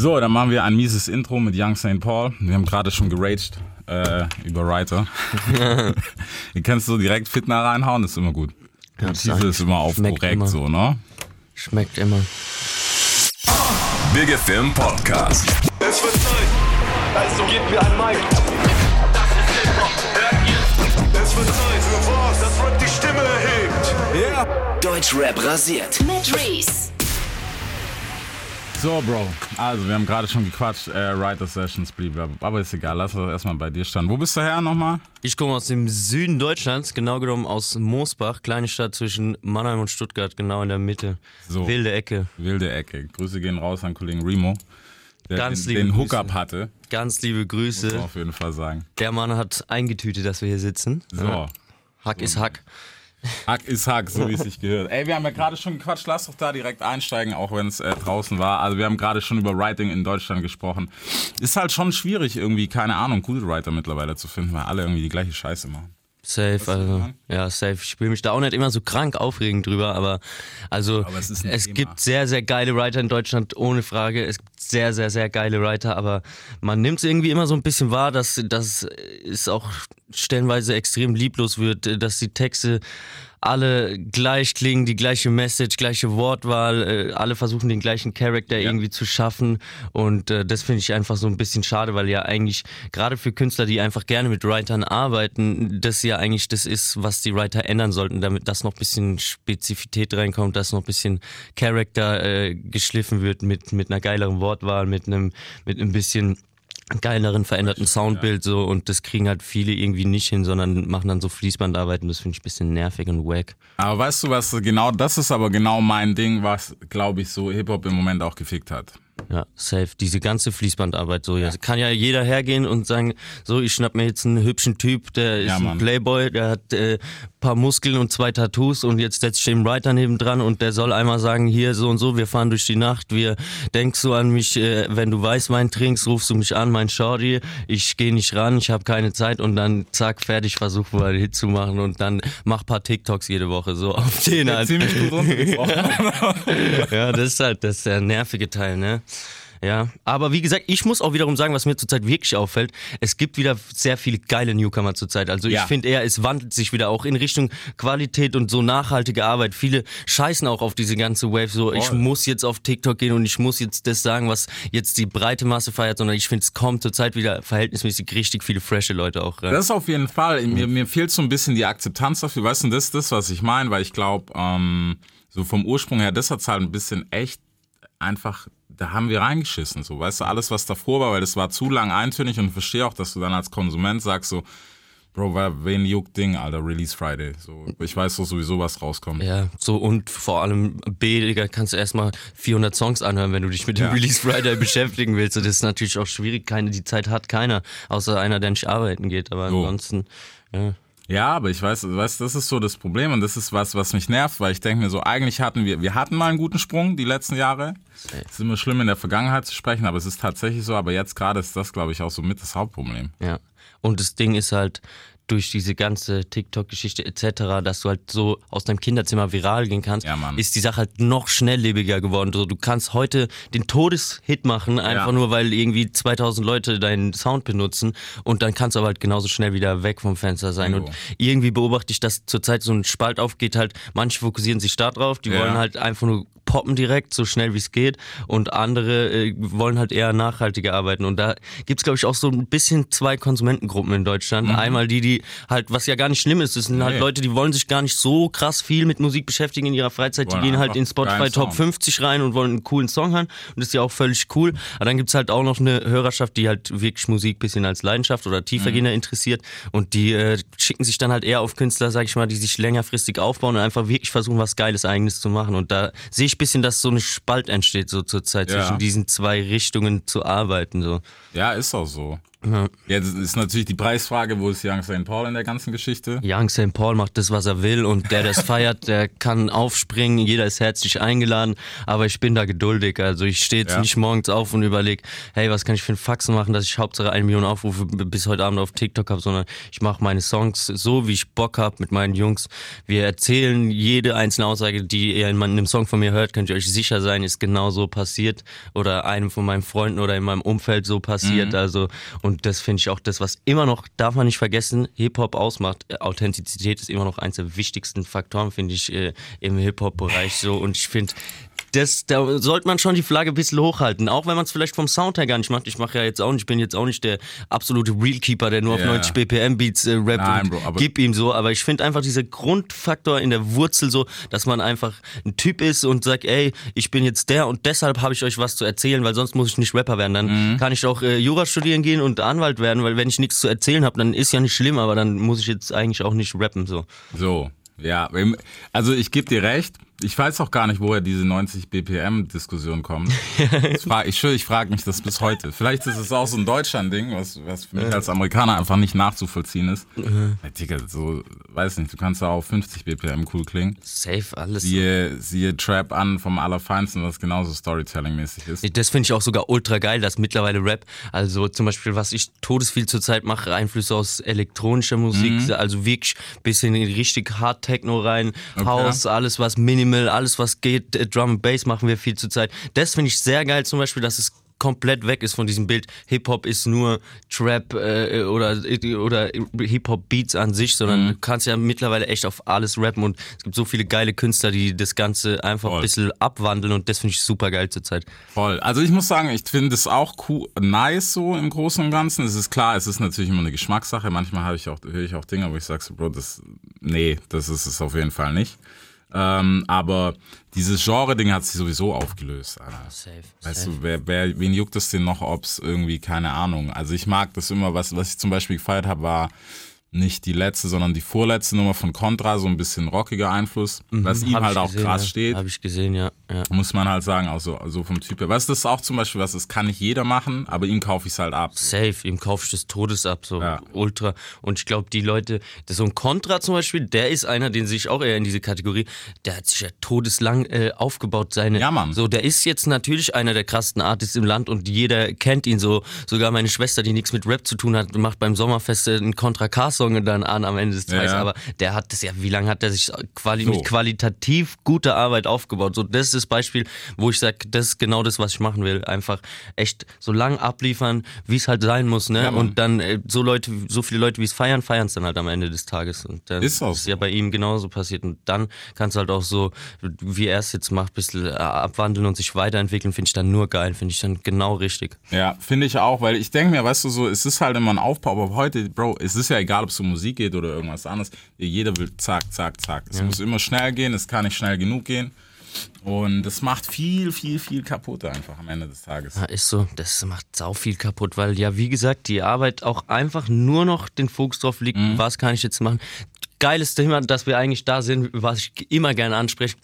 So, dann machen wir ein mieses Intro mit Young St. Paul. Wir haben gerade schon geraged äh, über Writer. Ihr kennst so direkt Fitner reinhauen, ist immer gut. Ja, Diese ist immer auf schmeckt korrekt immer. so, ne? Schmeckt immer. Big FM Podcast. Es wird Zeit, also gebt mir ein Mic. Das ist Hip-Hop, hört ihr? Es wird Zeit für was, das Rap die Stimme erhebt. Deutschrap rasiert. mit Reese. So, Bro. Also, wir haben gerade schon gequatscht. Äh, Writer Sessions, blablabla. Aber ist egal, lass uns erstmal bei dir standen. Wo bist du her nochmal? Ich komme aus dem Süden Deutschlands, genau genommen aus Moosbach, kleine Stadt zwischen Mannheim und Stuttgart, genau in der Mitte. So. Wilde Ecke. Wilde Ecke. Grüße gehen raus an Kollegen Remo, der Ganz den, den Grüße. Hookup hatte. Ganz liebe Muss man Grüße. auf jeden Fall sagen. Der Mann hat eingetütet, dass wir hier sitzen. So. Hack ist Hack. Hack ist Hack, so wie es sich gehört. Ey, wir haben ja gerade schon gequatscht, lass doch da direkt einsteigen, auch wenn es äh, draußen war. Also wir haben gerade schon über Writing in Deutschland gesprochen. Ist halt schon schwierig, irgendwie, keine Ahnung, gute Writer mittlerweile zu finden, weil alle irgendwie die gleiche Scheiße machen. Safe, also ja, safe. Ich will mich da auch nicht immer so krank aufregen drüber, aber also Aber es es gibt sehr, sehr geile Writer in Deutschland, ohne Frage. Es gibt sehr, sehr, sehr geile Writer, aber man nimmt es irgendwie immer so ein bisschen wahr, dass, dass es auch stellenweise extrem lieblos wird, dass die Texte alle gleich klingen, die gleiche Message, gleiche Wortwahl, äh, alle versuchen den gleichen Charakter irgendwie zu schaffen. Und äh, das finde ich einfach so ein bisschen schade, weil ja eigentlich gerade für Künstler, die einfach gerne mit Writern arbeiten, das ja eigentlich das ist, was die Writer ändern sollten, damit das noch ein bisschen Spezifität reinkommt, dass noch ein bisschen Charakter äh, geschliffen wird mit, mit einer geileren Wortwahl, mit einem, mit einem bisschen geileren veränderten Soundbild so und das kriegen halt viele irgendwie nicht hin, sondern machen dann so Fließbandarbeiten, das finde ich ein bisschen nervig und wack. Aber weißt du was, genau das ist aber genau mein Ding, was, glaube ich, so Hip-Hop im Moment auch gefickt hat. Ja, safe. Diese ganze Fließbandarbeit so. Ja. Kann ja jeder hergehen und sagen, so, ich schnapp mir jetzt einen hübschen Typ, der ist Ja, ein. Playboy, der hat äh, paar Muskeln und zwei Tattoos und jetzt setzt ich den Writer neben dran und der soll einmal sagen, hier so und so, wir fahren durch die Nacht, wir denkst du an mich, äh, wenn du Weißwein trinkst, rufst du mich an, mein Shorty, ich gehe nicht ran, ich habe keine Zeit und dann zack, fertig, versuch mal einen Hit zu machen und dann mach paar TikToks jede Woche so auf den halt. Ziemlich runtergebrochen. Ja, das ist halt das ist der nervige Teil, ne? Ja, aber wie gesagt, ich muss auch wiederum sagen, was mir zurzeit wirklich auffällt, es gibt wieder sehr viele geile Newcomer zurzeit. Also Ja. ich finde eher, es wandelt sich wieder auch in Richtung Qualität und so nachhaltige Arbeit. Viele scheißen auch auf diese ganze Wave, so ich Voll. muss jetzt auf TikTok gehen und ich muss jetzt das sagen, was jetzt die breite Masse feiert, sondern ich finde, es kommt zurzeit wieder verhältnismäßig richtig viele frische Leute auch rein. Das auf jeden Fall. Mir, mir fehlt so ein bisschen die Akzeptanz dafür. Weißt du, das ist das, was ich meine, weil ich glaube, ähm, so vom Ursprung her, das hat's halt ein bisschen echt einfach, da haben wir reingeschissen. So, weißt du, alles, was davor war, weil das war zu lang eintönig und verstehe auch, dass du dann als Konsument sagst so, Bro, wen juckt Ding, Alter, Release Friday. So, ich weiß doch sowieso, was rauskommt. Ja, so und vor allem B, Digga, kannst du erstmal 400 Songs anhören, wenn du dich mit dem Ja. Release Friday beschäftigen willst. Und das ist natürlich auch schwierig. Keine, die Zeit hat keiner, außer einer, der nicht arbeiten geht. Aber So. ansonsten, ja. Ja, aber ich weiß, weißt, das ist so das Problem und das ist was, was mich nervt, weil ich denke mir so, eigentlich hatten wir, wir hatten mal einen guten Sprung die letzten Jahre. Es ist immer schlimm in der Vergangenheit zu sprechen, aber es ist tatsächlich so, aber jetzt gerade ist das, glaube ich, auch so mit das Hauptproblem. Ja. Und das Ding ist halt, durch diese ganze TikTok-Geschichte etc., dass du halt so aus deinem Kinderzimmer viral gehen kannst, Ja, ist die Sache halt noch schnelllebiger geworden. So, du kannst heute den Todeshit machen, einfach Ja. nur weil irgendwie 2000 Leute deinen Sound benutzen und dann kannst du aber halt genauso schnell wieder weg vom Fenster sein. Jo. Und irgendwie beobachte ich, dass zurzeit so ein Spalt aufgeht halt, manche fokussieren sich da drauf, die Ja. wollen halt einfach nur poppen direkt, so schnell wie es geht und andere äh, wollen halt eher nachhaltiger arbeiten und da gibt's glaube ich auch so ein bisschen zwei Konsumentengruppen in Deutschland. Einmal die, die halt, was ja gar nicht schlimm ist, das sind halt Mhm. Nee. Leute, die wollen sich gar nicht so krass viel mit Musik beschäftigen in ihrer Freizeit, die gehen halt in Spotify Top Sound. 50 rein und wollen einen coolen Song hören und das ist ja auch völlig cool. Aber dann gibt's halt auch noch eine Hörerschaft, die halt wirklich Musik bisschen als Leidenschaft oder Mhm. tiefergehender interessiert und die äh, schicken sich dann halt eher auf Künstler, sag ich mal, die sich längerfristig aufbauen und einfach wirklich versuchen, was Geiles Eigenes zu machen. Und da sehe ich bisschen, dass so eine Spalt entsteht so zur Zeit Ja. zwischen diesen zwei Richtungen zu arbeiten. So. Ja, ist auch so. Ja. Jetzt ist natürlich die Preisfrage, wo ist Young St. Paul in der ganzen Geschichte? Young St. Paul macht das, was er will und der, der es feiert, der kann aufspringen, jeder ist herzlich eingeladen, aber ich bin da geduldig. Also ich stehe jetzt Ja. nicht morgens auf und überlege, hey, was kann ich für einen Faxen machen, dass ich Hauptsache eine Million Aufrufe bis heute Abend auf TikTok habe, sondern ich mache meine Songs so, wie ich Bock habe mit meinen Jungs. Wir erzählen jede einzelne Aussage, die ihr in einem Song von mir hört, könnt ihr euch sicher sein, ist genau so passiert oder einem von meinen Freunden oder in meinem Umfeld so passiert. Also und das finde ich auch das, was immer noch, darf man nicht vergessen, Hip-Hop ausmacht. Äh, Authentizität ist immer noch eins der wichtigsten Faktoren, finde ich, äh, im Hip-Hop-Bereich so. Und ich finde, das, da sollte man schon die Flagge ein bisschen hochhalten, auch wenn man es vielleicht vom Sound her gar nicht macht. Ich mache ja jetzt auch nicht, ich bin jetzt auch nicht der absolute Realkeeper, der nur auf Ja. 90 BPM Beats äh, rappt Nein, Bro, aber- gib ihm so. Aber ich finde einfach dieser Grundfaktor in der Wurzel so, dass man einfach ein Typ ist und sagt, ey, ich bin jetzt der und deshalb habe ich euch was zu erzählen, weil sonst muss ich nicht Rapper werden. Dann Mhm. kann ich auch äh, Jura studieren gehen und Anwalt werden, weil wenn ich nichts zu erzählen habe, dann ist ja nicht schlimm, aber dann muss ich jetzt eigentlich auch nicht rappen so. So, ja. Also ich gebe dir recht. Ich weiß auch gar nicht, woher diese 90 BPM-Diskussion kommt. Frag, ich schwöre, ich frage mich das bis heute. Vielleicht ist es auch so ein Deutschland-Ding, was, was für mich als Amerikaner einfach nicht nachzuvollziehen ist. Ja, Digga, so, weiß nicht, du kannst ja auch auf 50 BPM cool klingen. Safe, alles. Siehe, siehe Trap an vom Allerfeinsten, was genauso Storytelling-mäßig ist. Das finde ich auch sogar ultra geil, dass mittlerweile Rap, also zum Beispiel, was ich todesviel zurzeit mache, Einflüsse aus elektronischer Musik, Mhm. also wirklich bisschen in richtig Hard Techno rein, House, alles was Minimal, alles was geht, äh, Drum and Bass machen wir viel zurzeit. Das finde ich sehr geil, zum Beispiel, dass es komplett weg ist von diesem Bild. Hip-Hop ist nur Trap äh, oder, oder Hip-Hop-Beats an sich, sondern Mhm. du kannst ja mittlerweile echt auf alles rappen und es gibt so viele geile Künstler, die das Ganze einfach Voll. ein bisschen abwandeln und das finde ich super geil zurzeit. Voll. Also ich muss sagen, ich finde es auch cool, nice so im Großen und Ganzen. Es ist klar, es ist natürlich immer eine Geschmackssache. Manchmal habe ich auch, höre ich auch Dinge, wo ich sage so, Bro, das, nee, das ist es auf jeden Fall nicht. Ähm, aber dieses Genre-Ding hat sich sowieso aufgelöst, Alter. Safe. Weißt du, wer, wer, wen juckt es denn noch, ob es irgendwie, keine Ahnung. Also ich mag das immer, was, was ich zum Beispiel gefeiert habe, war nicht die letzte, sondern die vorletzte Nummer von Contra, so ein bisschen rockiger Einfluss, was ihm halt ich auch gesehen, krass ja. steht Habe ich gesehen, ja. ja. muss man halt sagen, auch so, so vom Typ her. Weißt du, das ist auch zum Beispiel was, das kann nicht jeder machen, aber ihm kaufe ich es halt ab. Safe, ihm kaufst du des Todes ab, so Ja. ultra. Und ich glaube, die Leute, so ein Contra zum Beispiel, der ist einer, den sehe ich auch eher in diese Kategorie, der hat sich ja todeslang äh, aufgebaut, seine. Ja, Mann. So, der ist jetzt natürlich einer der krassesten Artists im Land und jeder kennt ihn so. Sogar meine Schwester, die nichts mit Rap zu tun hat, macht beim Sommerfest äh, einen Contra K-Song dann an am Ende des Tages. ja. Aber der hat das ja, wie lange hat er sich quali So. mit qualitativ gute Arbeit aufgebaut? So, das ist das Beispiel, wo ich sage, das ist genau das, was ich machen will. Einfach echt so lang abliefern, wie es halt sein muss, ne? Ja, und dann äh, so Leute, so viele Leute, wie es feiern, feiern es dann halt am Ende des Tages. Und dann Ist auch ist ja bei ihm genauso passiert. Und dann kannst du halt auch so, wie er es jetzt macht, ein bisschen äh, abwandeln und sich weiterentwickeln, finde ich dann nur geil, finde ich dann genau richtig. Ja, finde ich auch, weil ich denke mir, weißt du, so, es ist halt immer ein Aufbau, aber heute, Bro, es ist ja egal, ob es um Musik geht oder irgendwas anderes. Jeder will zack, zack, zack. Es muss immer schnell gehen, es kann nicht schnell genug gehen. Und das macht viel, viel, viel kaputt einfach am Ende des Tages. Ja, ist so. Das macht sau viel kaputt, weil ja, wie gesagt, die Arbeit auch einfach nur noch den Fokus drauf liegt, Mhm. was kann ich jetzt machen. Geiles Thema, dass wir eigentlich da sind, was ich immer gerne anspreche,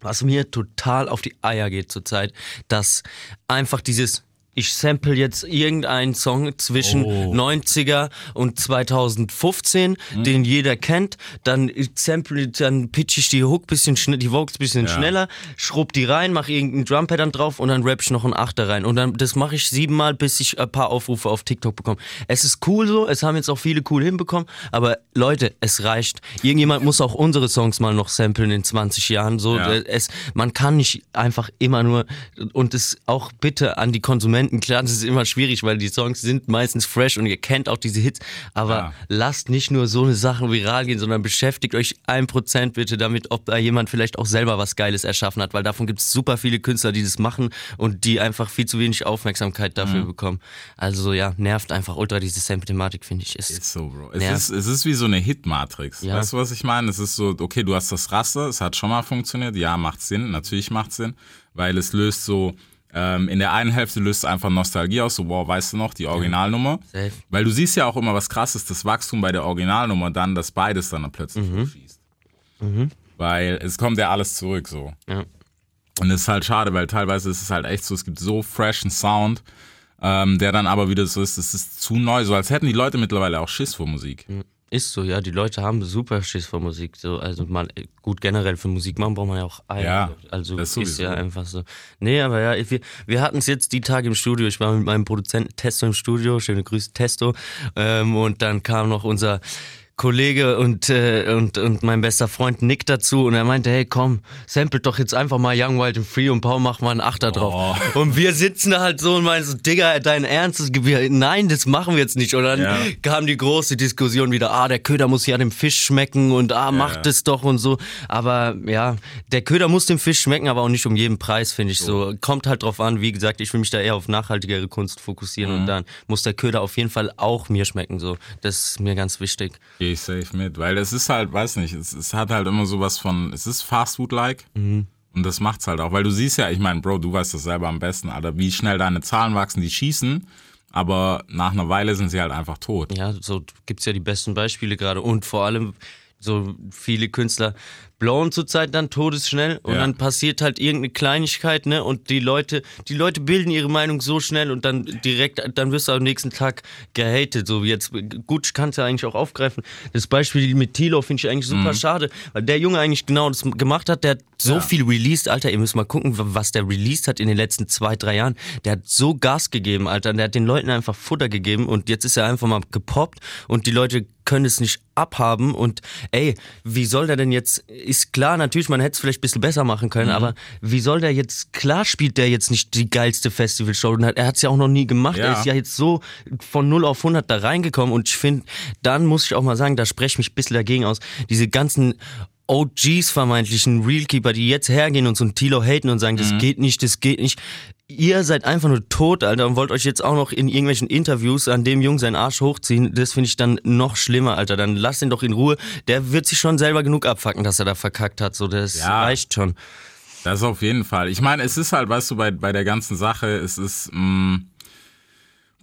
was mir total auf die Eier geht zurzeit, dass einfach dieses ich sample jetzt irgendeinen Song zwischen Oh. 90er und 2015, Mhm. den jeder kennt, dann sample, dann pitch ich die Hook bisschen schnell, die Vocals bisschen Ja. schneller, schrubb die rein, mache irgendeinen Drumpattern drauf und dann rap ich noch einen Achter rein. Und dann, das mache ich siebenmal, bis ich ein paar Aufrufe auf TikTok bekomme. Es ist cool so, es haben jetzt auch viele cool hinbekommen, aber Leute, es reicht. Irgendjemand muss auch unsere Songs mal noch samplen in 20 Jahren. So, Ja. es, man kann nicht einfach immer nur, und es auch bitte an die Konsumenten, klar, das ist immer schwierig, weil die Songs sind meistens fresh und ihr kennt auch diese Hits, aber Ja. lasst nicht nur so eine Sachen viral gehen, sondern beschäftigt euch ein Prozent bitte damit, ob da jemand vielleicht auch selber was Geiles erschaffen hat, weil davon gibt es super viele Künstler, die das machen und die einfach viel zu wenig Aufmerksamkeit dafür Mhm. bekommen. Also ja, nervt einfach ultra diese Sample-Thematik, finde ich. Es, Ist so, Bro. Es, ist, es ist wie so eine Hit-Matrix. Ja. Weißt du, was ich meine? Es ist so, okay, du hast das Raster, es hat schon mal funktioniert. Ja, macht Sinn. Natürlich macht Sinn. Weil es löst so, ähm, in der einen Hälfte löst es einfach Nostalgie aus. So, wow, weißt du noch, die Originalnummer. Safe. Weil du siehst ja auch immer, was krass ist, das Wachstum bei der Originalnummer dann, dass beides dann plötzlich Mhm. hochschießt. Weil es kommt ja alles zurück so. Ja. Und das ist halt schade, weil teilweise ist es halt echt so, es gibt so freshen Sound Ähm, der dann aber wieder so ist, es ist zu neu, so als hätten die Leute mittlerweile auch Schiss vor Musik. Ist so, ja. Die Leute haben super Schiss vor Musik. So, also mal gut generell für Musik machen braucht man ja auch Eier. Ja, also das ist ja einfach so. Nee, aber ja, wir, wir hatten es jetzt die Tage im Studio. Ich war mit meinem Produzenten Testo im Studio. Schöne Grüße, Testo. Ähm, und dann kam noch unser Kollege und, äh, und, und mein bester Freund Nick dazu und er meinte, hey komm, samplet doch jetzt einfach mal Young, Wild and Free und Paul mach mal einen Achter drauf. Und wir sitzen da halt so und meinen so, Digga, dein Ernst? Das- Nein, das machen wir jetzt nicht. Und dann Ja. kam die große Diskussion wieder, ah, der Köder muss ja dem Fisch schmecken und ah, macht es doch und so. Aber ja, der Köder muss dem Fisch schmecken, aber auch nicht um jeden Preis, finde ich so. Kommt halt drauf an, wie gesagt, ich will mich da eher auf nachhaltigere Kunst fokussieren Mhm. und dann muss der Köder auf jeden Fall auch mir schmecken, so. Das ist mir ganz wichtig. Gehe ich safe mit, weil es ist halt, weiß nicht, es, es hat halt immer sowas von, es ist Fastfood-like und das macht's halt auch, weil du siehst ja, ich meine, Bro, du weißt das selber am besten, Alter, wie schnell deine Zahlen wachsen, die schießen, aber nach einer Weile sind sie halt einfach tot. Ja, so gibt's ja die besten Beispiele gerade. Und vor allem, so viele Künstler blown zurzeit dann todesschnell und Ja. dann passiert halt irgendeine Kleinigkeit, ne? Und die Leute, die Leute bilden ihre Meinung so schnell und dann direkt, dann wirst du am nächsten Tag gehatet. So wie jetzt, gut, ich kann es ja eigentlich auch aufgreifen. Das Beispiel mit Tilo finde ich eigentlich super schade, weil der Junge eigentlich genau das gemacht hat. Der hat so Ja. viel released, Alter. Ihr müsst mal gucken, was der released hat in den letzten zwei, drei Jahren. Der hat so Gas gegeben, Alter. Der hat den Leuten einfach Futter gegeben und jetzt ist er einfach mal gepoppt und die Leute können es nicht abhaben und ey, wie soll der denn jetzt, ist klar, natürlich, man hätte es vielleicht ein bisschen besser machen können, aber wie soll der jetzt, klar spielt der jetzt nicht die geilste Festivalshow. Er hat es ja auch noch nie gemacht, Ja. er ist ja jetzt so von 0 auf 100 da reingekommen. Und ich finde, dann muss ich auch mal sagen, da spreche ich mich ein bisschen dagegen aus, diese ganzen OGs vermeintlichen Realkeeper, die jetzt hergehen und so ein Tilo haten und sagen, das geht nicht, das geht nicht. Ihr seid einfach nur tot, Alter, und wollt euch jetzt auch noch in irgendwelchen Interviews an dem Jungen seinen Arsch hochziehen. Das finde ich dann noch schlimmer, Alter. Dann lasst ihn doch in Ruhe. Der wird sich schon selber genug abfacken, dass er da verkackt hat. So, das Ja. reicht schon. Das auf jeden Fall. Ich meine, es ist halt, weißt du, bei, bei der ganzen Sache, es ist mh,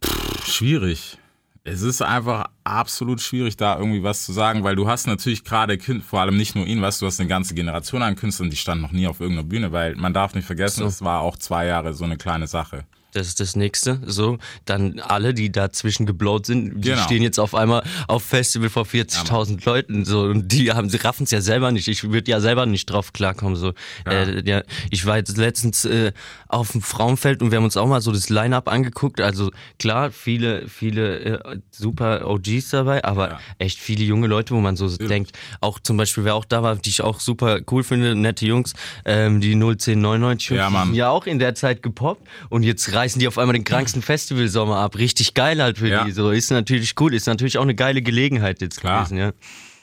pff, schwierig. Es ist einfach absolut schwierig, da irgendwie was zu sagen, weil du hast natürlich gerade, vor allem nicht nur ihn, weißt du, du hast eine ganze Generation an Künstlern, die standen noch nie auf irgendeiner Bühne, weil man darf nicht vergessen, So. es war auch zwei Jahre so eine kleine Sache. Das ist das nächste. So, dann alle, die dazwischen geblowt sind, die Genau. stehen jetzt auf einmal auf Festival vor 40.000 Leuten. So, und die haben, sie raffen es ja selber nicht. Ich würde ja selber nicht drauf klarkommen. So, äh, ja, ich war jetzt letztens äh, auf dem Frauenfeld und wir haben uns auch mal so das Line-Up angeguckt. Also klar, viele, viele äh, super OGs dabei, aber Ja. echt viele junge Leute, wo man so denkt, auch zum Beispiel, wer auch da war, die ich auch super cool finde, nette Jungs, ähm, die 01099 Ja, Mann. ja auch in der Zeit gepoppt und jetzt reißen die auf einmal den kranksten Festivalsommer ab. Richtig geil halt für Ja. die. So ist natürlich cool, ist natürlich auch eine geile Gelegenheit jetzt Klar. gewesen, ja.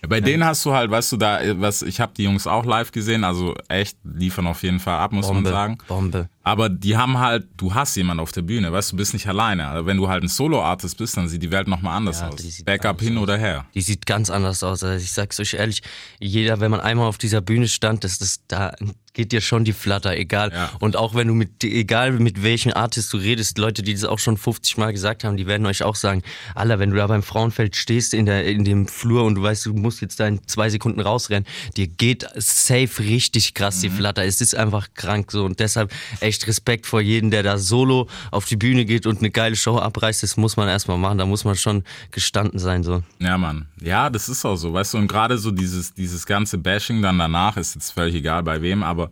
Bei denen hast du halt, weißt du, da, was, ich habe die Jungs auch live gesehen, also echt liefern auf jeden Fall ab, muss man Bombe, sagen. Bombe. Aber die haben halt, du hast jemanden auf der Bühne, weißt du, bist nicht alleine. Also wenn du halt ein Solo-Artist bist, dann sieht die Welt nochmal anders Ja, aus. Backup hin aus. oder her. Die sieht ganz anders aus. Also ich sag's euch ehrlich, jeder, wenn man einmal auf dieser Bühne stand, das, das, da geht dir schon die Flatter, egal. Ja. Und auch wenn du mit, egal mit welchen Artist du redest, Leute, die das auch schon 50 Mal gesagt haben, die werden euch auch sagen, Alter, wenn du da beim Frauenfeld stehst in, der, in dem Flur und du weißt, du musst jetzt da in zwei Sekunden rausrennen, dir geht safe richtig krass Mhm. die Flatter. Es ist einfach krank so und deshalb echt Respekt vor jedem, der da solo auf die Bühne geht und eine geile Show abreißt. Das muss man erstmal machen, da muss man schon gestanden sein so. Ja, Mann. Ja, das ist auch so, weißt du, und gerade so dieses, dieses ganze Bashing dann danach ist jetzt völlig egal bei wem, aber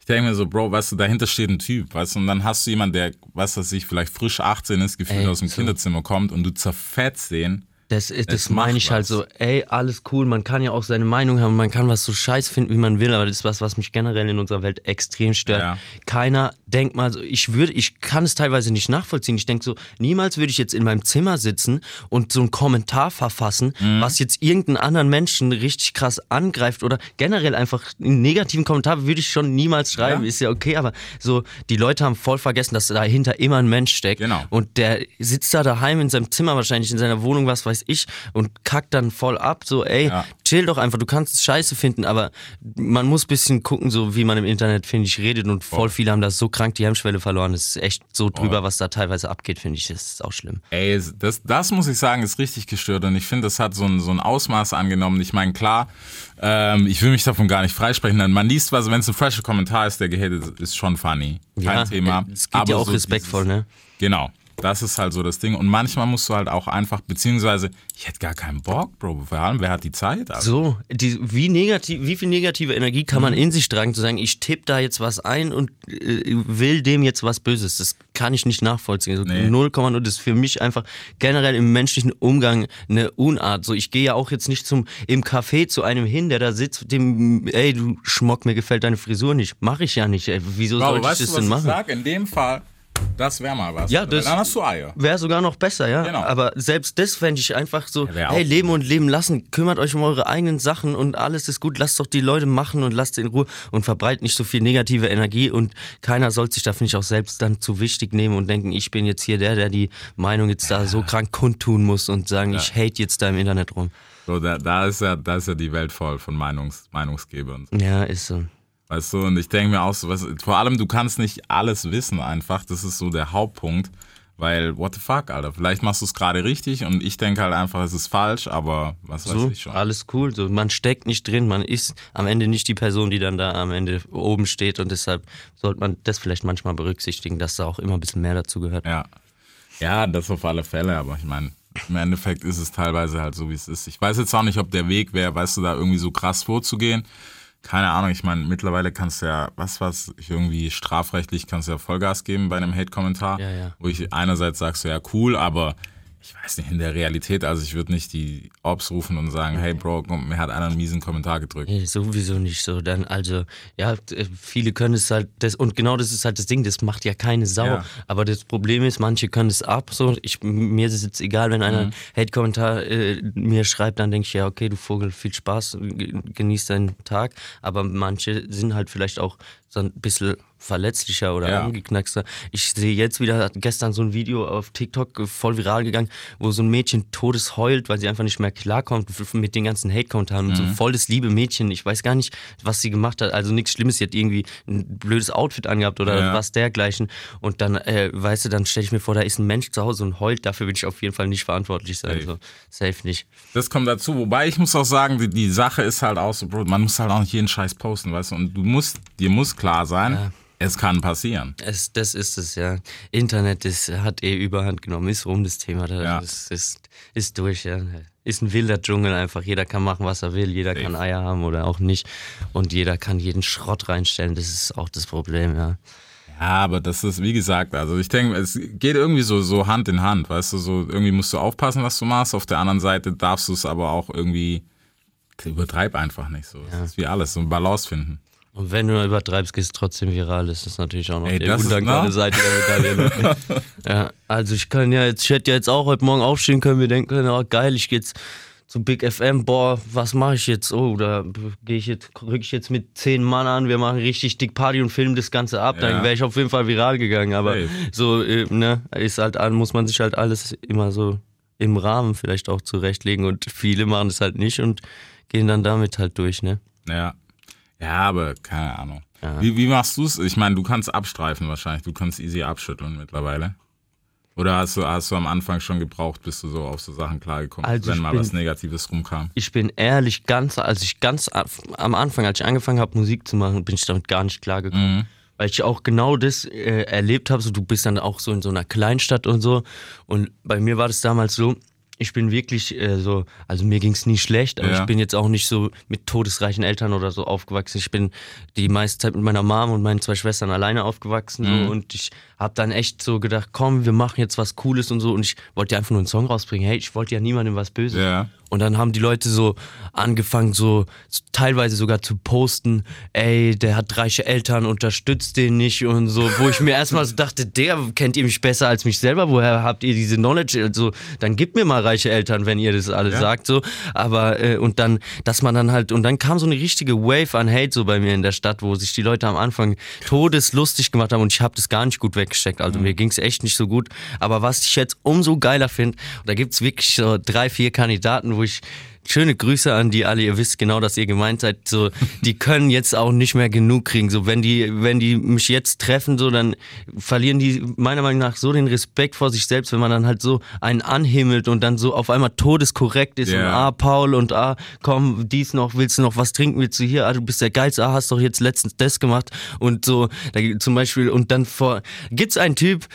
ich denke mir so, Bro, weißt du, dahinter steht ein Typ, weißt du, und dann hast du jemanden, der, was weiß ich, vielleicht frisch 18 ist, gefühlt Ey, aus dem so. Kinderzimmer kommt und du zerfetzt den. Das, ist- das Es meine ich halt was. so, ey, alles cool, man kann ja auch seine Meinung haben, man kann was so scheiß finden, wie man will, aber das ist was, was mich generell in unserer Welt extrem stört. Ja. Keiner denkt mal so, ich würde, ich kann es teilweise nicht nachvollziehen. Ich denke so, niemals würde ich jetzt in meinem Zimmer sitzen und so einen Kommentar verfassen, Mhm. was jetzt irgendeinen anderen Menschen richtig krass angreift oder generell einfach einen negativen Kommentar würde ich schon niemals schreiben, Ja. ist ja okay, aber so, die Leute haben voll vergessen, dass dahinter immer ein Mensch steckt. Genau. Und der sitzt da daheim in seinem Zimmer wahrscheinlich, in seiner Wohnung, was weiß ich, und kackt dann voll ab. So, ey, Ja. chill doch einfach, du kannst es scheiße finden, aber man muss ein bisschen gucken, so wie man im Internet, finde ich, redet. Und voll viele haben da so krank die Hemmschwelle verloren. Das ist echt so drüber, was da teilweise abgeht, finde ich. Das ist auch schlimm. Ey, das, das muss ich sagen, ist richtig gestört und ich finde, das hat so ein, so ein Ausmaß angenommen. Ich meine, klar, ähm, ich will mich davon gar nicht freisprechen. denn Man liest was, wenn es ein fresher Kommentar ist, der gehatet ist, ist schon funny. Kein ja, Thema. Es geht ja auch so respektvoll, dieses- ne? Genau. Das ist halt so das Ding. Und manchmal musst du halt auch einfach, beziehungsweise, ich hätte gar keinen Bock, Bro. Vor allem, wer hat die Zeit? Also, So, die, wie, negativ, wie viel negative Energie kann Mhm. man in sich tragen, zu sagen, ich tippe da jetzt was ein und äh, will dem jetzt was Böses. Das kann ich nicht nachvollziehen. Also Nee. 0,0, das ist für mich einfach generell im menschlichen Umgang eine Unart. So, ich gehe ja auch jetzt nicht zum im Café zu einem hin, der da sitzt, dem, ey, du Schmock, mir gefällt deine Frisur nicht. Mach ich ja nicht. Ey. Wieso Bro, sollte ich das denn ich machen? sag? In dem Fall, das wäre mal was. Ja, Weil das- Dann hast du Eier. Wäre sogar noch besser, ja. Genau. Aber selbst das fände ich einfach so, Ja, wär auch hey, leben und leben lassen, kümmert euch um eure eigenen Sachen und alles ist gut, lasst doch die Leute machen und lasst in Ruhe und verbreitet nicht so viel negative Energie und keiner soll sich da, finde ich, auch selbst dann zu wichtig nehmen und denken, ich bin jetzt hier der, der die Meinung jetzt da so krank kundtun muss und sagen, ich hate jetzt da im Internet rum. So, da, da, ist ja, da ist ja die Welt voll von Meinungs, Meinungsgebern. Ja, ist so. Weißt du, und ich denke mir auch so, was, vor allem, du kannst nicht alles wissen einfach. Das ist so der Hauptpunkt. Weil, what the fuck, Alter? Vielleicht machst du es gerade richtig und ich denke halt einfach, es ist falsch, aber was weiß So, ich schon. alles cool. So, man steckt nicht drin, man ist am Ende nicht die Person, die dann da am Ende oben steht und deshalb sollte man das vielleicht manchmal berücksichtigen, dass da auch immer ein bisschen mehr dazu gehört. Ja. Ja, das auf alle Fälle, aber ich meine, im Endeffekt ist es teilweise halt so, wie es ist. Ich weiß jetzt auch nicht, ob der Weg wäre, weißt du, da irgendwie so krass vorzugehen. Keine Ahnung, ich meine, mittlerweile kannst du ja, was was, irgendwie strafrechtlich kannst du ja Vollgas geben bei einem Hate-Kommentar. Ja, ja. Wo ich einerseits sagst du, ja, cool, aber ich weiß nicht, in der Realität, also ich würde nicht die Ops rufen und sagen, hey Bro, komm, mir hat einer einen miesen Kommentar gedrückt. Nee, sowieso nicht so. Dann, also, ja, äh, viele können es halt, das, und genau das ist halt das Ding, das macht ja keine Sau. Ja. Aber das Problem ist, manche können es ab. So, ich, mir ist es jetzt egal, wenn einer einen Hate-Kommentar äh, mir schreibt, dann denke ich, ja, okay, du Vogel, viel Spaß, ge- genieß deinen Tag. Aber manche sind halt vielleicht auch so ein bisschen verletzlicher oder Ja. angeknackster. Ich sehe jetzt wieder, hat gestern so ein Video auf TikTok äh, voll viral gegangen, wo so ein Mädchen todes heult, weil sie einfach nicht mehr klarkommt mit den ganzen Hate-Kommentaren. Und so voll das liebe Mädchen. Ich weiß gar nicht, was sie gemacht hat. Also nichts Schlimmes. Sie hat irgendwie ein blödes Outfit angehabt oder Ja. was dergleichen. Und dann, äh, weißt du, dann stelle ich mir vor, da ist ein Mensch zu Hause und heult. Dafür will ich auf jeden Fall nicht verantwortlich sein. Safe. So, safe nicht. Das kommt dazu. Wobei ich muss auch sagen, die, die Sache ist halt auch so, Bro, man muss halt auch nicht jeden Scheiß posten, weißt du? Und du musst, dir muss klar sein, es kann passieren. Es, das ist es, ja. Internet ist, hat eh überhand genommen, ist rum das Thema. Da, Ja. ist, ist, ist durch, ja. Ist ein wilder Dschungel einfach. Jeder kann machen, was er will. Jeder kann Eier haben oder auch nicht. Und jeder kann jeden Schrott reinstellen. Das ist auch das Problem, ja. Ja, aber das ist, wie gesagt, also ich denke, es geht irgendwie so, so Hand in Hand, weißt du, so irgendwie musst du aufpassen, was du machst. Auf der anderen Seite darfst du es aber auch irgendwie, übertreib einfach nicht so. Es ist wie alles, so ein Balance finden. Und wenn du übertreibst, gehst du trotzdem viral. Das ist natürlich auch noch Ey, die ne? Seite der Medaille. ja, also ich kann ja jetzt, ich hätte ja jetzt auch heute Morgen aufstehen können, wir denken, können, oh geil, ich gehe jetzt zu Big FM, boah, was mache ich jetzt? Oh, da gehe ich jetzt, rück ich jetzt mit zehn Mann an, wir machen richtig dick Party und filmen das Ganze ab, dann Ja. wäre ich auf jeden Fall viral gegangen. Aber Safe. so, äh, ne, ist halt, an- muss man sich halt alles immer so im Rahmen vielleicht auch zurechtlegen und viele machen das halt nicht und gehen dann damit halt durch, ne? Ja. Ja, aber keine Ahnung. Wie, wie machst du es? Ich meine, du kannst abstreifen wahrscheinlich, du kannst easy abschütteln mittlerweile. Oder hast du, hast du am Anfang schon gebraucht, bis du so auf so Sachen klargekommen bist, Also wenn mal bin- was Negatives rumkam? ich bin ehrlich, ganz, als ich ganz am Anfang, als ich angefangen habe, Musik zu machen, bin ich damit gar nicht klargekommen. Mhm. Weil ich auch genau das äh, erlebt habe. So, du bist dann auch so in so einer Kleinstadt und so. Und bei mir war das damals so, ich bin wirklich äh, so, also mir ging es nie schlecht, aber Ja. ich bin jetzt auch nicht so mit todesreichen Eltern oder so aufgewachsen. Ich bin die meiste Zeit mit meiner Mom und meinen zwei Schwestern alleine aufgewachsen. Mhm. So, und ich habe dann echt so gedacht, komm, wir machen jetzt was Cooles und so. Und ich wollte ja einfach nur einen Song rausbringen. Hey, ich wollte ja niemandem was Böses. Ja. Und dann haben die Leute so angefangen, so teilweise sogar zu posten, ey, der hat reiche Eltern, unterstützt den nicht und so, wo ich mir erstmal so dachte, der kennt ihr mich besser als mich selber, woher habt ihr diese Knowledge? Also, dann gebt mir mal reiche Eltern, wenn ihr das alles Ja. sagt, so. Aber, äh, und dann, dass man dann halt, und dann kam so eine richtige Wave an Hate so bei mir in der Stadt, wo sich die Leute am Anfang todeslustig gemacht haben und ich habe das gar nicht gut weggesteckt. Also mir ging es echt nicht so gut. Aber was ich jetzt umso geiler finde, da gibt's wirklich so drei, vier Kandidaten, wo ich Schöne Grüße an die alle, ihr wisst genau, dass ihr gemeint seid, so, die können jetzt auch nicht mehr genug kriegen, so, wenn die, wenn die mich jetzt treffen, so, dann verlieren die meiner Meinung nach so den Respekt vor sich selbst, wenn man dann halt so einen anhimmelt und dann so auf einmal todeskorrekt ist und Ja. ah, Paul und ah, komm, dies noch, willst du noch was trinken, willst du hier, ah, du bist der Geilste, ah, hast doch jetzt letztens das gemacht und so, da, zum Beispiel, und dann vor, gibt's einen Typ,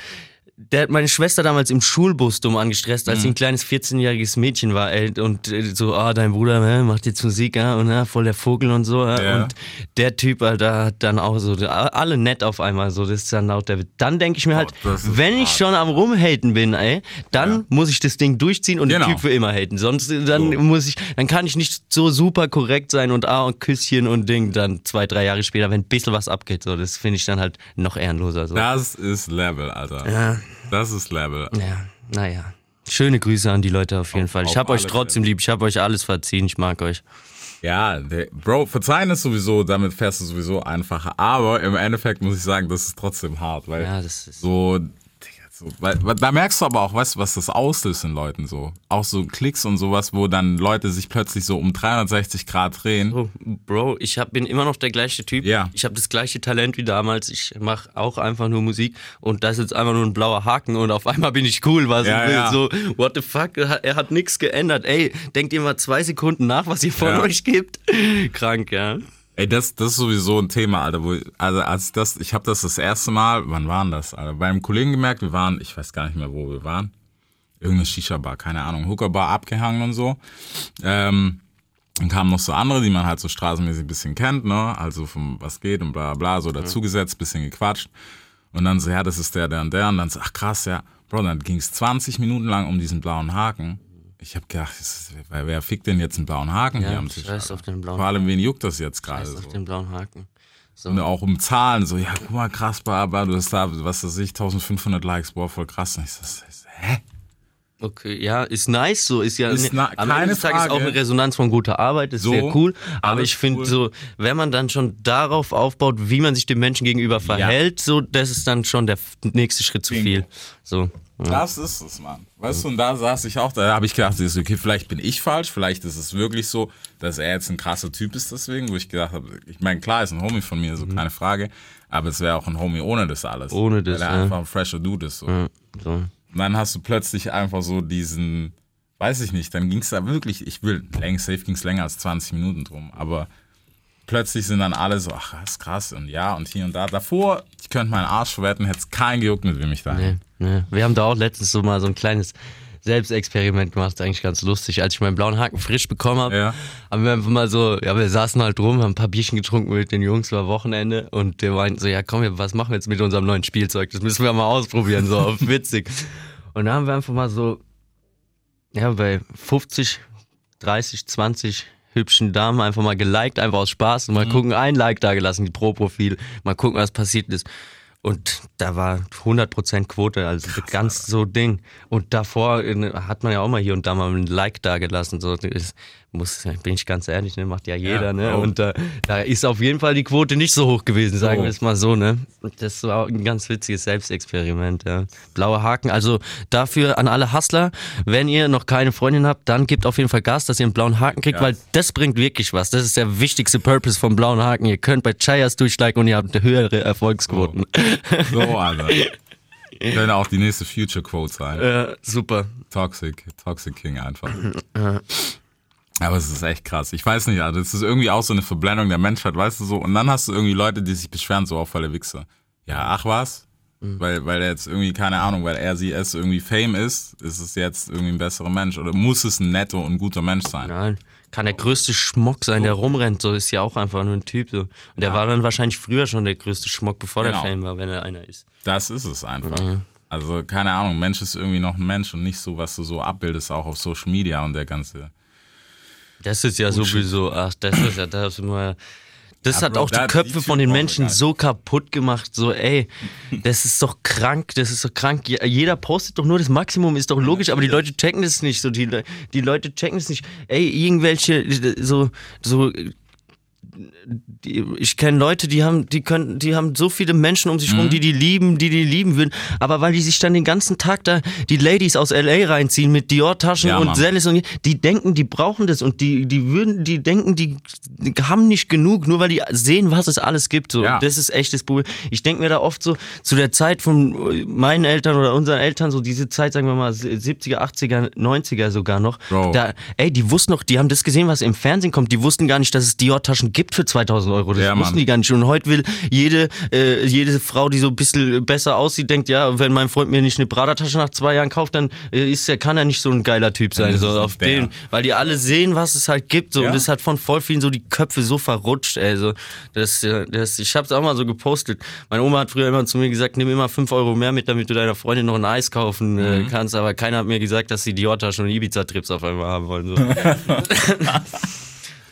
der hat meine Schwester damals im Schulbus dumm angestresst, als sie ein kleines 14-jähriges Mädchen war, ey, und äh, so, ah, dein Bruder äh, macht jetzt Musik, ja, und ja, voll der Vogel und so. Äh, Ja. Und der Typ, Alter, hat dann auch so, alle nett auf einmal, so, das ist dann auch der, dann denke ich mir halt, Oh, wenn ich hart. schon am Rumhaten bin, ey, dann Ja. muss ich das Ding durchziehen und Genau. den Typ für immer haten. Sonst, äh, dann So. muss ich, dann kann ich nicht so super korrekt sein und ah, und Küsschen und Ding, dann zwei, drei Jahre später, wenn ein bisschen was abgeht, so, das finde ich dann halt noch ehrenloser, so. Das ist Level, Alter. Ja. Das ist Level. Ja, naja. Schöne Grüße an die Leute auf jeden Auf- Fall. Ich auf hab euch trotzdem lieb. Ich hab euch alles verziehen. Ich mag euch. Ja, der, Bro, verzeihen ist sowieso, damit fährst du sowieso einfacher. Aber im Endeffekt muss ich sagen, das ist trotzdem hart, weil Ja, das ist. so, so weil, da merkst du aber auch, weißt was das auslöst in Leuten so. Auch so Klicks und sowas, wo dann Leute sich plötzlich so um 360 Grad drehen. Oh, Bro, ich hab, bin immer noch der gleiche Typ. Ja. Ich habe das gleiche Talent wie damals. Ich mache auch einfach nur Musik und da ist jetzt einfach nur ein blauer Haken und auf einmal bin ich cool. Was Ja, ich will. ja. So, what the fuck? Er hat, er hat nichts geändert. Ey, denkt ihr mal zwei Sekunden nach, was ihr von Ja. euch gibt? Krank, ja. Ey, das, das ist sowieso ein Thema, Alter. Wo, also als ich das, ich habe das das erste Mal, wann waren das? Alter? Bei einem Kollegen gemerkt, wir waren, ich weiß gar nicht mehr, wo wir waren. Irgendeine Shisha-Bar, keine Ahnung, Hooker-Bar abgehangen und so. Ähm, dann kamen noch so andere, die man halt so straßenmäßig ein bisschen kennt, ne? Also vom was geht und bla bla, so dazugesetzt, bisschen gequatscht. Und dann so, ja, das ist der, der und der. Und dann so, ach krass, ja. Bro, dann ging es 20 Minuten lang um diesen blauen Haken. Ich habe gedacht, ist, wer, wer fickt denn jetzt einen blauen Haken Ja, hier am Tisch? scheiß auf den blauen Vor allem, wen juckt das jetzt gerade Scheiß so? auf den blauen Haken. So. Und auch um Zahlen, so, ja, guck mal, krass, aber du hast da, was weiß ich, 1500 Likes, boah, voll krass. Und ich so, hä? Okay, ja, ist nice, so ist ja Ist na- am Ende des Tages Frage. auch eine Resonanz von guter Arbeit, ist So, sehr cool. Aber ich finde cool. so, wenn man dann schon darauf aufbaut, wie man sich dem Menschen gegenüber verhält, so, das ist dann schon der nächste Schritt zu viel. So. Ja. Das ist es, Mann. Weißt du, und da saß ich auch, da habe ich gedacht, okay, vielleicht bin ich falsch, vielleicht ist es wirklich so, dass er jetzt ein krasser Typ ist deswegen, wo ich gedacht habe, ich meine, klar ist ein Homie von mir, so keine Frage, aber es wäre auch ein Homie ohne das alles. Mhm. Ohne das, Weil er ja. einfach ein fresher Dude ist. So. Ja, so. Und dann hast du plötzlich einfach so diesen, weiß ich nicht, dann ging es da wirklich, ich will, länger, safe ging es länger als 20 Minuten drum, aber plötzlich sind dann alle so, ach, das ist krass und ja und hier und da. Davor, ich könnte meinen Arsch verwetten, hätte es keinen gejuckt, mit wem ich da Nee, nee. Wir haben da auch letztens so mal so ein kleines Selbstexperiment gemacht, eigentlich ganz lustig. Als ich meinen blauen Haken frisch bekommen habe, Ja. haben wir einfach mal so, ja, wir saßen halt rum, haben ein paar Bierchen getrunken mit den Jungs, war Wochenende und der meinten so, ja komm, was machen wir jetzt mit unserem neuen Spielzeug? Das müssen wir mal ausprobieren, so auf witzig. Und da haben wir einfach mal so, ja, bei 50, 30, 20 hübschen Damen einfach mal geliked, einfach aus Spaß und mal gucken, ein Like da gelassen, die Pro-Profil, mal gucken, was passiert ist. Und da war 100% Quote, also ganz so Ding. Und davor hat man ja auch mal hier und da mal ein Like da gelassen. So, muss, bin ich ganz ehrlich, ne, macht ja jeder, Ja, ne? oh. Und da, da ist auf jeden Fall die Quote nicht so hoch gewesen, sagen So. wir es mal so, ne? Das war auch ein ganz witziges Selbstexperiment, ja. Blaue Haken, also dafür an alle Hustler, wenn ihr noch keine Freundin habt, dann gebt auf jeden Fall Gas, dass ihr einen blauen Haken kriegt, Ja. weil das bringt wirklich was. Das ist der wichtigste Purpose vom blauen Haken. Ihr könnt bei Chayas durchliken und ihr habt höhere Erfolgsquoten. So, Alter. Könnte auch die nächste Future Quote sein. Äh, super. Toxic, Toxic King einfach. Aber es ist echt krass. Ich weiß nicht, also es ist irgendwie auch so eine Verblendung der Menschheit, weißt du so. Und dann hast du irgendwie Leute, die sich beschweren, so auch voll der Wichser. Ja, ach was? Weil, weil er jetzt irgendwie, keine Ahnung, weil er sie es irgendwie Fame ist, ist es jetzt irgendwie ein besserer Mensch. Oder muss es ein netter und guter Mensch sein? Nein, kann der größte Schmock sein, der rumrennt. So ist ja auch einfach nur ein Typ. So. Und der war dann wahrscheinlich früher schon der größte Schmock, bevor Genau. der Fame war, wenn er einer ist. Das ist es einfach. Also, keine Ahnung, Mensch ist irgendwie noch ein Mensch und nicht so, was du so abbildest, auch auf Social Media und der ganze. Das ist ja sowieso, ach, das ist ja, das ist immer. Das Ja, hat Bro, auch die Köpfe von den Menschen so kaputt gemacht. So, ey, das ist doch krank, das ist doch krank. Je- Jeder postet doch nur das Maximum, ist doch logisch, aber die Leute checken das nicht. So, die, die Leute checken es nicht. Ey, irgendwelche, so, so. Die, ich kenne Leute, die haben, die können, die haben so viele Menschen um sich Mhm. rum, die die lieben, die die lieben würden, aber weil die sich dann den ganzen Tag da die Ladies aus LA reinziehen mit Dior-Taschen Ja, und Mann. Zellis und die denken, die brauchen das und die, die würden, die denken, die haben nicht genug, nur weil die sehen, was es alles gibt. So, Ja. das ist echt das Problem. Ich denke mir da oft so zu der Zeit von meinen Eltern oder unseren Eltern, so diese Zeit, sagen wir mal 70er, 80er, 90er sogar noch. Bro. Da, ey, die wussten noch, die haben das gesehen, was im Fernsehen kommt. Die wussten gar nicht, dass es Dior-Taschen gibt gelebt für 2000 Euro. Das Ja, wussten Mann. die gar nicht. Und heute will jede, äh, jede Frau, die so ein bisschen besser aussieht, denkt, ja, wenn mein Freund mir nicht eine Prada-Tasche nach zwei Jahren kauft, dann äh, ist er, kann er nicht so ein geiler Typ sein. ist So, es auf der. den, weil die alle sehen, was es halt gibt. So, Ja. Und das hat von voll vielen so die Köpfe so verrutscht. Ey. So, das, äh, das, ich hab's auch mal so gepostet. Meine Oma hat früher immer zu mir gesagt, nimm immer 5 Euro mehr mit, damit du deiner Freundin noch ein Eis kaufen äh, Mhm. kannst. Aber keiner hat mir gesagt, dass sie Dior-Taschen und Ibiza-Trips auf einmal haben wollen. So.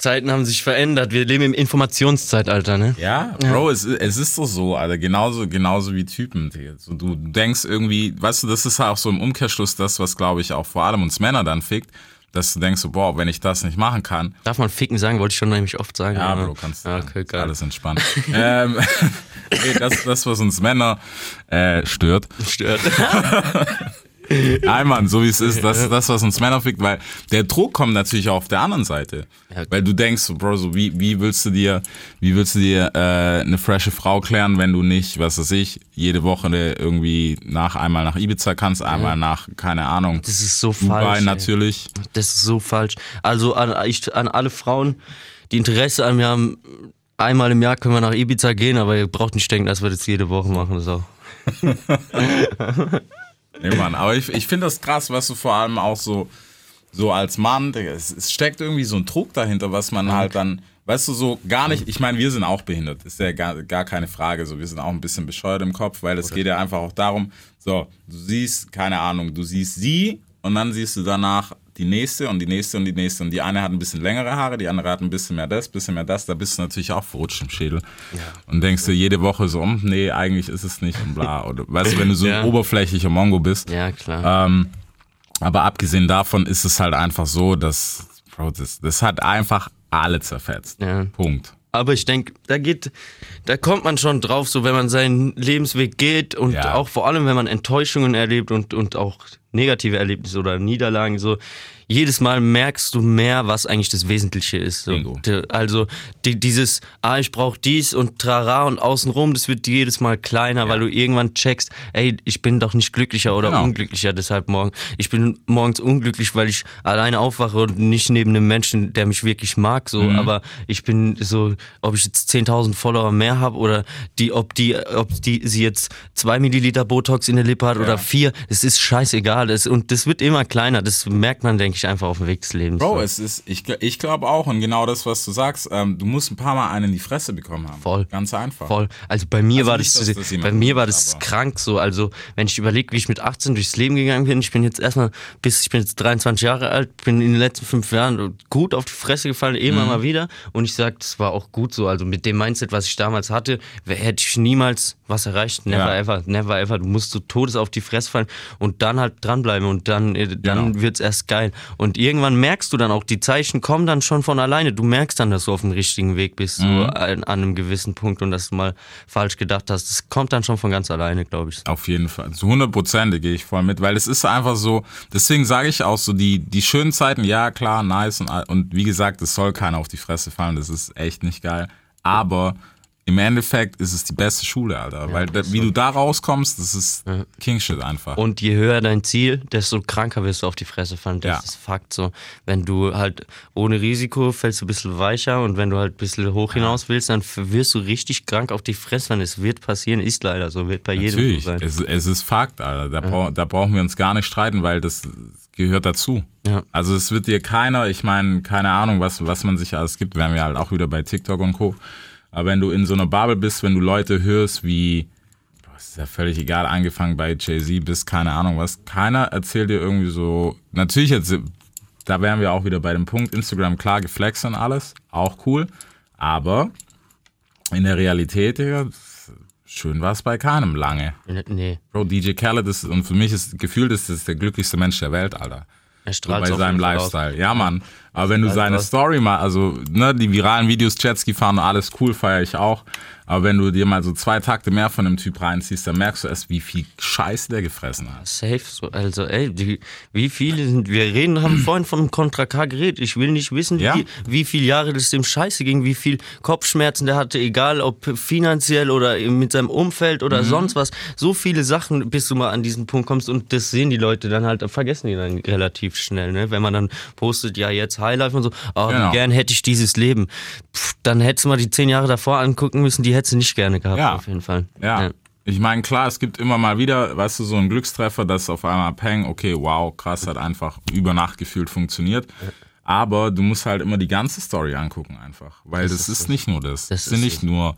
Zeiten haben sich verändert. Wir leben im Informationszeitalter, ne? Ja, Bro, es, es ist doch so, Alter. Genauso, genauso wie Typen. So, du denkst irgendwie, weißt du, das ist auch so im Umkehrschluss das, was glaube ich auch vor allem uns Männer dann fickt, dass du denkst, so, boah, wenn ich das nicht machen kann, Darf man ficken sagen, wollte ich schon nämlich oft sagen. ja, Bro, kannst du. Ja, okay, geil. alles entspannt. ähm, nee, das, das, was uns Männer äh, stört, Stört. Nein, Mann, so wie es ist, das ist das, was uns Männer fickt, weil der Druck kommt natürlich auch auf der anderen Seite. Ja. Weil du denkst, Bro, so wie, wie willst du dir, wie willst du dir äh, eine frische Frau klären, wenn du nicht, was weiß ich, jede Woche irgendwie nach einmal nach Ibiza kannst, einmal nach, keine Ahnung, Das ist so Dubai falsch. ey. natürlich. Das ist so falsch. Also an, ich, an alle Frauen, die Interesse an mir haben, einmal im Jahr können wir nach Ibiza gehen, aber ihr braucht nicht denken, dass wir das jede Woche machen. Das auch. Nee, Mann, aber ich, ich finde das krass, was du vor allem auch so, so als Mann, es, es steckt irgendwie so ein Druck dahinter, was man halt dann, weißt du, so gar nicht, ich meine, wir sind auch behindert, ist ja gar, gar keine Frage, so, wir sind auch ein bisschen bescheuert im Kopf, weil es geht ja einfach auch darum, so, du siehst, keine Ahnung, du siehst sie und dann siehst du danach die nächste und die nächste und die nächste und die eine hat ein bisschen längere Haare, die andere hat ein bisschen mehr das, bisschen mehr das, da bist du natürlich auch verrutscht im Schädel und denkst dir jede Woche so, hm, nee, eigentlich ist es nicht und bla, oder, weißt du, wenn du so Ja. ein oberflächlicher Mongo bist, Ja, klar. ähm, aber abgesehen davon ist es halt einfach so, dass, Bro, das, das hat einfach alle zerfetzt. Ja. Punkt. Aber ich denke, da geht, da kommt man schon drauf, so wenn man seinen Lebensweg geht und Ja. auch vor allem, wenn man Enttäuschungen erlebt und, und auch negative Erlebnisse oder Niederlagen, so jedes Mal merkst du mehr, was eigentlich das Wesentliche ist. So. Also die, dieses, ah, ich brauche dies und trara und außenrum, das wird jedes Mal kleiner, weil du irgendwann checkst, ey, ich bin doch nicht glücklicher oder Genau. unglücklicher deshalb morgen. Ich bin morgens unglücklich, weil ich alleine aufwache und nicht neben einem Menschen, der mich wirklich mag, so, Mhm. aber ich bin so, ob ich jetzt 10.000 Follower mehr habe oder die, ob die, ob die, sie jetzt zwei Milliliter Botox in der Lippe hat oder vier, das ist scheißegal. Das, und das wird immer kleiner. Das merkt man, denke ich, einfach auf dem Weg des Lebens. Bro, so. es ist, ich, ich glaube auch, und genau das, was du sagst, ähm, du musst ein paar Mal einen in die Fresse bekommen haben. Voll. Ganz einfach. Voll. Also bei mir Also war nicht, das, das bei mir war das krank so. Also wenn ich überlege, wie ich mit 18 durchs Leben gegangen bin, ich bin jetzt erstmal bis ich bin jetzt 23 Jahre alt, bin in den letzten fünf Jahren gut auf die Fresse gefallen, immer Mhm. mal wieder. Und ich sag, das war auch gut so. Also mit dem Mindset, was ich damals hatte, hätte ich niemals was erreicht. Never Ja. ever, never ever. Du musst so todes auf die Fresse fallen und dann halt dranbleiben und dann, äh, dann Genau. wird's erst geil. Und irgendwann merkst du dann auch, die Zeichen kommen dann schon von alleine. Du merkst dann, dass du auf dem richtigen Weg bist, so Mhm. an, an einem gewissen Punkt und dass du mal falsch gedacht hast. Das kommt dann schon von ganz alleine, glaube ich. Auf jeden Fall. Zu 100 Prozent gehe ich voll mit, weil es ist einfach so, deswegen sage ich auch so, die, die schönen Zeiten, ja klar, nice und, und wie gesagt, es soll keiner auf die Fresse fallen, das ist echt nicht geil. Aber im Endeffekt ist es die beste Schule, Alter, weil da, wie du da rauskommst, das ist Kingshit einfach. Und je höher dein Ziel, desto kranker wirst du auf die Fresse fallen. Das Ja. ist Fakt so. Wenn du halt ohne Risiko fällst du ein bisschen weicher und wenn du halt ein bisschen hoch hinaus willst, dann wirst du richtig krank auf die Fresse fallen. Es wird passieren, ist leider so, wird bei jedem Natürlich, so sein. es, es ist Fakt, Alter. Da, brau- da brauchen wir uns gar nicht streiten, weil das gehört dazu. Ja. Also es wird dir keiner, ich meine, keine Ahnung, was, was man sich alles gibt, wären wir halt auch wieder bei TikTok und Co. Aber wenn du in so einer Bubble bist, wenn du Leute hörst wie, boah, ist ja völlig egal, angefangen bei Jay-Z bis keine Ahnung was, keiner erzählt dir irgendwie so, natürlich jetzt, da wären wir auch wieder bei dem Punkt, Instagram, klar, geflext und alles, auch cool, aber in der Realität, Digga, schön war es bei keinem lange. Nee, Bro, DJ Khaled ist, und für mich ist gefühlt, ist das der glücklichste Mensch der Welt, Alter. er So strahlt bei auf seinem Fall aus. Lifestyle. Ja, Mann. Aber wenn du seine aus. Story mal, also, ne, die viralen Videos, Jetski fahren, alles cool, feiere ich auch. Aber wenn du dir mal so zwei Takte mehr von dem Typ reinziehst, dann merkst du erst, wie viel Scheiße der gefressen hat. Safe, so, also ey, die, wie viele sind, wir reden, haben vorhin von Contra K geredet, ich will nicht wissen, Ja. wie, wie viele Jahre das dem Scheiße ging, wie viel Kopfschmerzen der hatte, egal ob finanziell oder mit seinem Umfeld oder Mhm. sonst was, so viele Sachen, bis du mal an diesen Punkt kommst und das sehen die Leute dann halt, vergessen die dann relativ schnell, ne? wenn man dann postet, ja jetzt Highlife und so, oh, Genau. wie gern hätte ich dieses Leben, Pff, dann hättest du mal die zehn Jahre davor angucken müssen, die hättest du nicht gerne gehabt, Ja. auf jeden Fall. Ja. Ich meine, klar, es gibt immer mal wieder, weißt du, so ein Glückstreffer, dass auf einmal Peng, okay, wow, krass, hat einfach über Nacht gefühlt funktioniert. Aber du musst halt immer die ganze Story angucken einfach. Weil das, ist, nicht nur das. das Das sind ist nicht nur,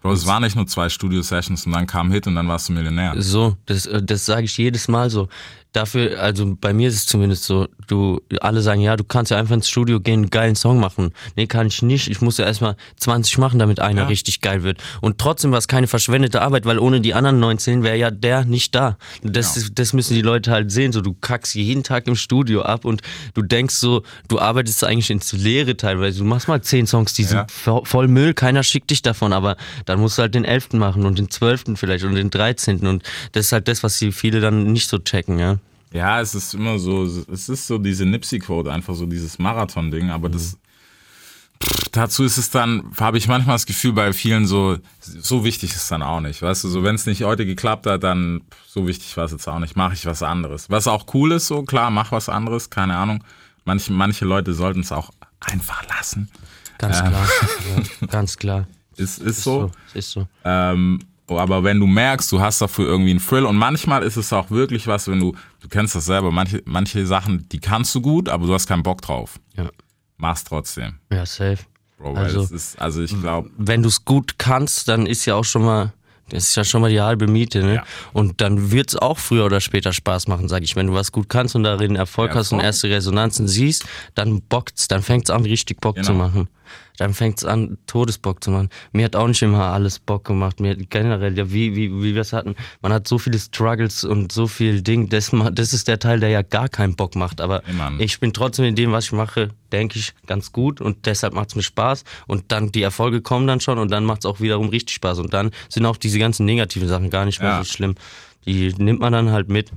Bro, es waren nicht nur zwei Studio-Sessions und dann kam Hit und dann warst du Millionär. So, das, äh, das sage ich jedes Mal so. Dafür, also bei mir ist es zumindest so, du, alle sagen, ja, du kannst ja einfach ins Studio gehen, einen geilen Song machen. Nee, kann ich nicht. Ich muss ja erstmal 20 machen, damit einer Ja. richtig geil wird. Und trotzdem war es keine verschwendete Arbeit, weil ohne die anderen 19 wäre ja der nicht da. Das, ist, das müssen die Leute halt sehen. So, du kackst jeden Tag im Studio ab und du denkst so, du arbeitest eigentlich ins Leere teilweise. Du machst mal 10 Songs, die Ja. sind vo- voll Müll, keiner schickt dich davon, aber dann musst du halt den 11. machen und den 12. vielleicht und den 13. Und das ist halt das, was die viele dann nicht so checken, ja. Ja, es ist immer so, es ist so diese Nipsey-Quote, einfach so dieses Marathon-Ding, aber das, pff, dazu ist es dann, habe ich manchmal das Gefühl bei vielen so, so wichtig ist dann auch nicht, weißt du, so wenn es nicht heute geklappt hat, dann pff, so wichtig war es jetzt auch nicht, mache ich was anderes. Was auch cool ist, so klar, mach was anderes, keine Ahnung. Manche, manche Leute sollten es auch einfach lassen. Ganz klar. ja, ganz klar. Ist, ist so. Ist so. Ähm, aber wenn du merkst, du hast dafür irgendwie einen Thrill und manchmal ist es auch wirklich was, wenn du, du kennst das selber, manche, manche Sachen, die kannst du gut, aber du hast keinen Bock drauf. Ja, Mach's trotzdem. ja safe. Bro, weil Also- es ist, also ich glaube, Wenn du es gut kannst, dann ist ja auch schon mal, das ist ja schon mal die halbe Miete, ne? Ja. Und dann wird es auch früher oder später Spaß machen, sag ich. Wenn du was gut kannst und darin Erfolg Ja, hast und erste Resonanzen siehst, dann bockt's, dann fängt's an, richtig Bock zu Genau. machen. Dann fängt's an, Todesbock zu machen. Mir hat auch nicht immer alles Bock gemacht. Mir hat generell, ja, wie, wie, wie wir es hatten, man hat so viele Struggles und so viel Ding. Das, das ist der Teil, der ja gar keinen Bock macht. Aber Immer. ich bin trotzdem in dem, was ich mache, denke ich, ganz gut und deshalb macht's mir Spaß. Und dann die Erfolge kommen dann schon und dann macht's auch wiederum richtig Spaß. Und dann sind auch diese ganzen negativen Sachen gar nicht mehr Ja. so schlimm. Die nimmt man dann halt mit.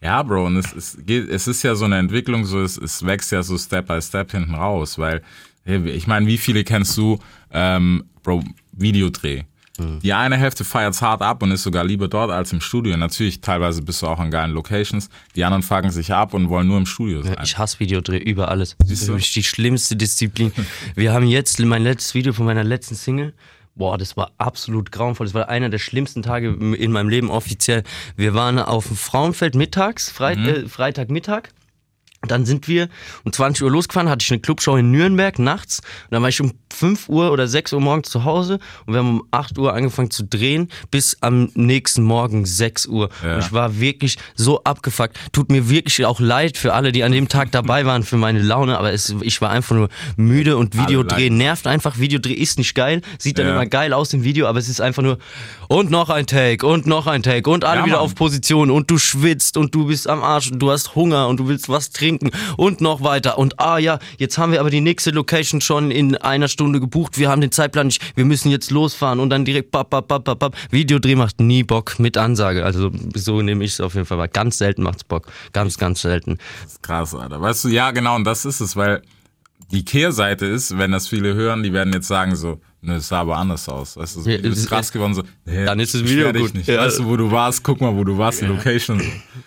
ja, Bro, und es, es, geht, es ist ja so eine Entwicklung, so es, es wächst ja so Step by Step hinten raus, weil, ich meine, wie viele kennst du, ähm, Bro, Videodreh? Mhm. Die eine Hälfte feiert's hart ab und ist sogar lieber dort als im Studio. Natürlich, teilweise bist du auch an geilen Locations. Die anderen fucken sich ab und wollen nur im Studio sein. Ich hasse Videodreh über alles. Das ist wirklich die schlimmste Disziplin. Wir haben jetzt mein letztes Video von meiner letzten Single. Boah, das war absolut grauenvoll. Das war einer der schlimmsten Tage in meinem Leben offiziell. Wir waren auf dem Frauenfeld mittags, Freit Mhm. äh, Freitagmittag. Dann sind wir um 20 Uhr losgefahren, hatte ich eine Clubshow in Nürnberg nachts. Und dann war ich um 5 Uhr oder 6 Uhr morgens zu Hause und wir haben um 8 Uhr angefangen zu drehen bis am nächsten Morgen 6 Uhr. Ja. Und ich war wirklich so abgefuckt. Tut mir wirklich auch leid für alle, die an dem Tag dabei waren für meine Laune, aber es, ich war einfach nur müde und Videodreh nervt einfach. Videodreh ist nicht geil, sieht dann Ja. immer geil aus im Video, aber es ist einfach nur und noch ein Take und noch ein Take und alle Ja, wieder auf Position und du schwitzt und du bist am Arsch und du hast Hunger und du willst was trinken und noch weiter und ah ja, jetzt haben wir aber die nächste Location schon in einer Stunde gebucht, wir haben den Zeitplan nicht, wir müssen jetzt losfahren und dann direkt bap, bap, bap, bap, bap. Videodreh macht nie Bock mit Ansage, also so nehme ich es auf jeden Fall, weil ganz selten macht's Bock, ganz, ganz selten. Krass, Alter. Weißt du, ja, genau, und das ist es, weil die Kehrseite ist, wenn das viele hören, die werden jetzt sagen so, ne, es sah aber anders aus. Weißt du, so, Ja, du es bist ist- krass geworden, so, nee, Dann ist das Video gut. Nicht. Ja. Weißt du, wo du warst, guck mal, wo du warst, die Location.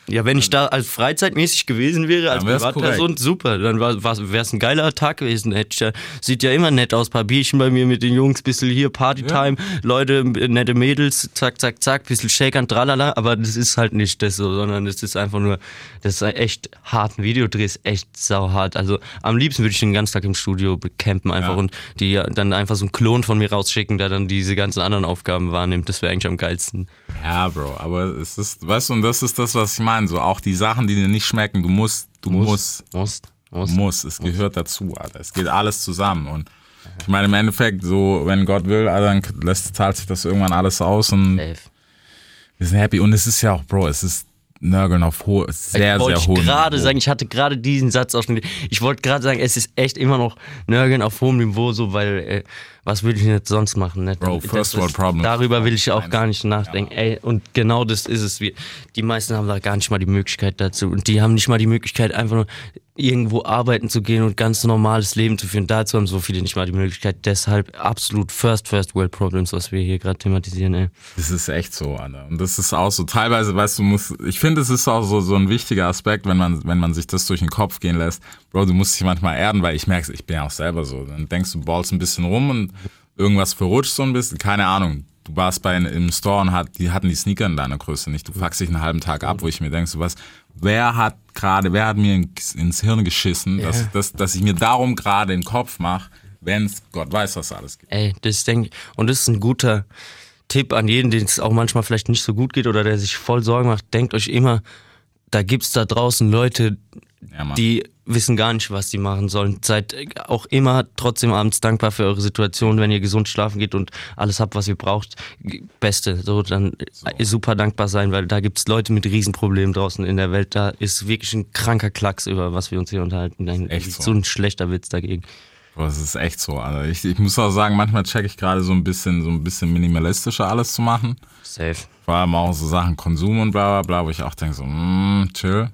Ja, wenn ich da als freizeitmäßig gewesen wäre, als Privatperson, super. Dann wäre es ein geiler Tag gewesen. Hätte ja, sieht ja immer nett aus. Paar Bierchen bei mir mit den Jungs, bisschen hier, Partytime, Leute, nette Mädels, zack, zack, zack, bisschen Shakern, tralala. Aber das ist halt nicht das so, sondern das ist einfach nur, das ist echt hart. Ein Videodreh ist echt sauhart. Also am liebsten würde ich den ganzen Tag im Studio campen einfach Ja. und die dann einfach so einen Klon von mir rausschicken, der dann diese ganzen anderen Aufgaben wahrnimmt. Das wäre eigentlich am geilsten. Ja, Bro, aber es ist, weißt du, und das ist das, was ich meine, so auch die Sachen, die dir nicht schmecken, du musst, du musst, Musst, du musst. musst, es gehört dazu, Alter. Es geht alles zusammen und ich meine, im Endeffekt, so, wenn Gott will, Alter, dann lässt, zahlt sich das irgendwann alles aus und Safe. wir sind happy. Und es ist ja auch, Bro, es ist, Nörgeln auf hohe, sehr, ich wollte sehr hohem gerade Niveau. sagen, ich hatte gerade diesen Satz auch schon. Ich wollte gerade sagen, es ist echt immer noch Nörgeln auf hohem Niveau, so, weil, äh, was würde ich denn jetzt sonst machen? Ne? Bro, Das first world problem. Darüber will ich auch gar nicht nachdenken. Ey, und genau das ist es. Wir, die meisten haben da gar nicht mal die Möglichkeit dazu. Und die haben nicht mal die Möglichkeit, einfach nur irgendwo arbeiten zu gehen und ganz normales Leben zu führen. Dazu haben so viele nicht mal die Möglichkeit. Deshalb absolut first, first world problems, was wir hier gerade thematisieren, ey. Das ist echt so, Alter. Und das ist auch so, teilweise, weißt du, musst, ich finde, es ist auch so, so ein wichtiger Aspekt, wenn man, wenn man sich das durch den Kopf gehen lässt. Bro, du musst dich manchmal erden, weil ich merke, ich bin ja auch selber so. Dann denkst du, ballst ein bisschen rum und irgendwas verrutscht so ein bisschen, keine Ahnung. Du warst bei im Store und hat, die hatten die Sneaker in deiner Größe nicht. Du fuckst dich einen halben Tag ab, wo ich mir denke, so was, wer hat gerade, wer hat mir ins, Hirn geschissen, dass, dass, dass ich mir darum gerade den Kopf mache, wenn es Gott weiß, was alles gibt. Ey, das denke und das ist ein guter Tipp an jeden, den es auch manchmal vielleicht nicht so gut geht oder der sich voll Sorgen macht. Denkt euch immer, da gibt's da draußen Leute, Ja, die wissen gar nicht, was die machen sollen. Seid auch immer trotzdem abends dankbar für eure Situation, wenn ihr gesund schlafen geht und alles habt, was ihr braucht. Beste, so dann super dankbar sein, weil da gibt's Leute mit Riesenproblemen draußen in der Welt. Da ist wirklich ein kranker Klacks über was wir uns hier unterhalten. Ein, Echt so. so ein schlechter Witz dagegen. Boah, das ist echt so, Alter. Ich, ich muss auch sagen, manchmal checke ich gerade so ein bisschen, so ein bisschen minimalistischer alles zu machen. Safe. Vor allem auch so Sachen Konsum und bla bla bla, wo ich auch denke so, mm, chill.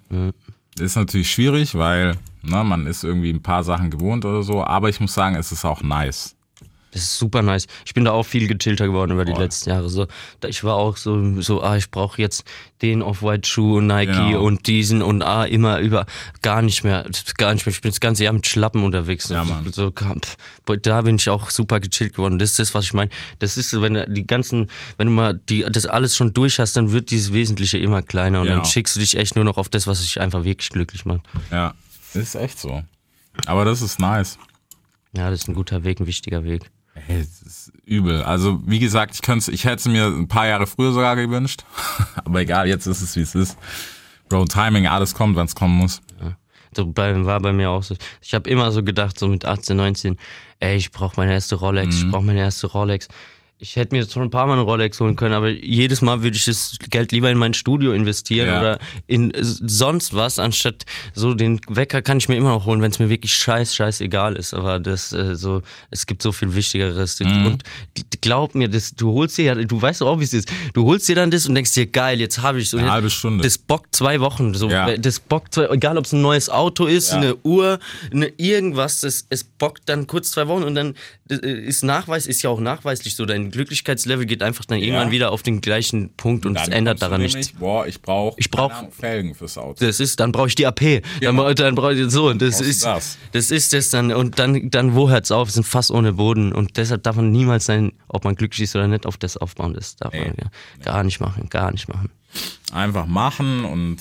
Ist natürlich schwierig, weil ne, man ist irgendwie ein paar Sachen gewohnt oder so, aber ich muss sagen, es ist auch nice. Das ist super nice. Ich bin da auch viel gechillter geworden über die Voll. letzten Jahre. So, ich war auch so, so ah, ich brauche jetzt den Off-White-Schuh und Nike Genau. und diesen und ah, immer über gar nicht mehr, gar nicht mehr. Ich bin das ganze Jahr mit Schlappen unterwegs. Ja, Mann. so, da bin ich auch super gechillt geworden. Das ist das, was ich meine. Das ist so, wenn du die ganzen, wenn du mal die, das alles schon durch hast, dann wird dieses Wesentliche immer kleiner und Ja. dann schickst du dich echt nur noch auf das, was dich einfach wirklich glücklich macht. Ja, ist echt so. Aber das ist nice. Ja, das ist ein guter Weg, ein wichtiger Weg. Ey, das ist übel. Also, wie gesagt, ich könnte, ich hätte es mir ein paar Jahre früher sogar gewünscht. Aber egal, jetzt ist es, wie es ist. Bro, Timing, alles kommt, wenn es kommen muss. So bei, war bei mir auch so. Ich habe immer so gedacht, so mit 18, 19, ey, ich brauche meine erste Rolex, Mhm. ich brauche meine erste Rolex. Ich hätte mir jetzt schon ein paar Mal eine Rolex holen können, aber jedes Mal würde ich das Geld lieber in mein Studio investieren Ja. oder in äh, sonst was, anstatt so den Wecker kann ich mir immer noch holen, wenn es mir wirklich scheiß, scheiß egal ist. Aber das äh, so, es gibt so viel Wichtigeres. Mhm. Und glaub mir, das, du holst dir ja, du weißt doch auch, wie es ist. Du holst dir dann das und denkst dir, geil, jetzt habe ich so. Eine halbe Stunde. Das bockt zwei Wochen. So, Ja. Das bockt zwei, egal ob es ein neues Auto ist, Ja. eine Uhr, eine irgendwas, das, es bockt dann kurz zwei Wochen und dann äh, ist Nachweis, ist ja auch nachweislich so, dein Glücklichkeitslevel geht einfach dann irgendwann wieder auf den gleichen Punkt und es ändert daran nichts. Boah, ich brauche Ich brauch- Felgen fürs Auto. Das ist, dann brauche ich die AP. Genau. Dann, dann brauche ich so. Und das ist, das? das ist das dann. Und dann, dann wo hört's auf? Es sind fast ohne Boden. Und deshalb darf man niemals sein, ob man glücklich ist oder nicht, auf das aufbauen. Das darf man Nee. ja gar nicht machen, gar nicht machen. Einfach machen und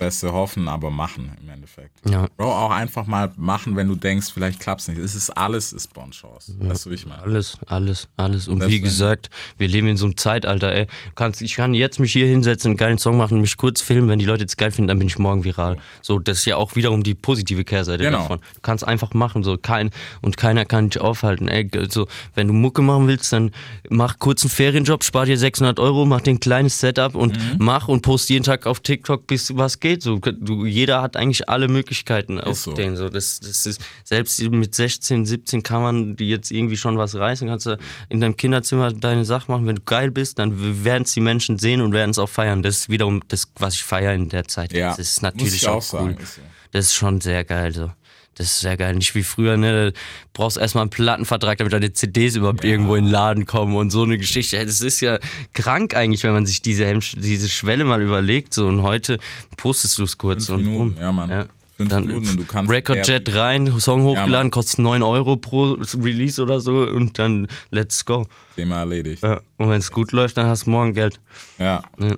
Beste hoffen, aber machen im Endeffekt. Ja. Bro, auch einfach mal machen, wenn du denkst, vielleicht klappt's nicht. Es ist alles, ist Bonchance. Weißt du, wie ich meine? Alles, alles, alles. Und Selbst wie gesagt, wir leben in so einem Zeitalter, ey. Kannst, ich kann jetzt mich hier hinsetzen, einen geilen Song machen, mich kurz filmen, wenn die Leute es geil finden, dann bin ich morgen viral. So, das ist ja auch wiederum die positive Kehrseite Genau. davon. Du kannst einfach machen, so kein und keiner kann dich aufhalten. Ey, so, wenn du Mucke machen willst, dann mach kurz einen Ferienjob, spar dir 600 Euro, mach dir ein kleines Setup und Mhm. mach und post jeden Tag auf TikTok, bis was geht. So, du, jeder hat eigentlich alle Möglichkeiten auf so. den. So, das, das ist, selbst mit 16, 17 kann man die jetzt irgendwie schon was reißen. Kannst du in deinem Kinderzimmer deine Sache machen. Wenn du geil bist, dann werden es die Menschen sehen und werden es auch feiern. Das ist wiederum das, was ich feiere in der Zeit. Ja, das ist natürlich ich auch, auch sagen, cool. ist so. Das ist schon sehr geil. So. Das ist sehr geil. Nicht wie früher, ne? Du brauchst erstmal einen Plattenvertrag, damit deine CDs überhaupt irgendwo in den Laden kommen und so eine Geschichte. Das ist ja krank eigentlich, wenn man sich diese, Hemmsch diese Schwelle mal überlegt. So. Und heute postest du es kurz Fünf und Minuten, ja, Mann. Fünf Dann Minuten und du kannst Recordjet rein, Song hochgeladen, Mann. kostet 9 Euro pro Release oder so und dann let's go. Thema erledigt. Ja. Und wenn es gut läuft, dann hast du morgen Geld. Ja. Ja.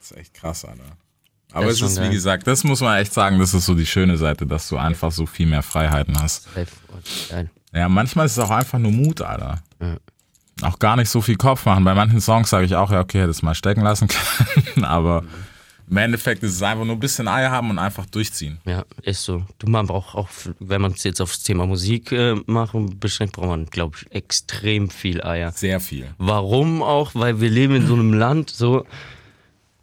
Das ist echt krass, Alter. Aber Das es ist ist, wie geil. gesagt, das muss man echt sagen, das ist so die schöne Seite, dass du einfach so viel mehr Freiheiten hast. Geil. Ja, manchmal ist es auch einfach nur Mut, Alter. Auch gar nicht so viel Kopf machen. Bei manchen Songs sage ich auch, ja, okay, hätte es mal stecken lassen können. Aber im Endeffekt ist es einfach nur ein bisschen Eier haben und einfach durchziehen. Ja, ist so. Du, man braucht auch, wenn man es jetzt aufs Thema Musik äh, machen beschränkt, braucht man, glaube ich, extrem viel Eier. Sehr viel. Warum auch? Weil wir leben in so einem Land, so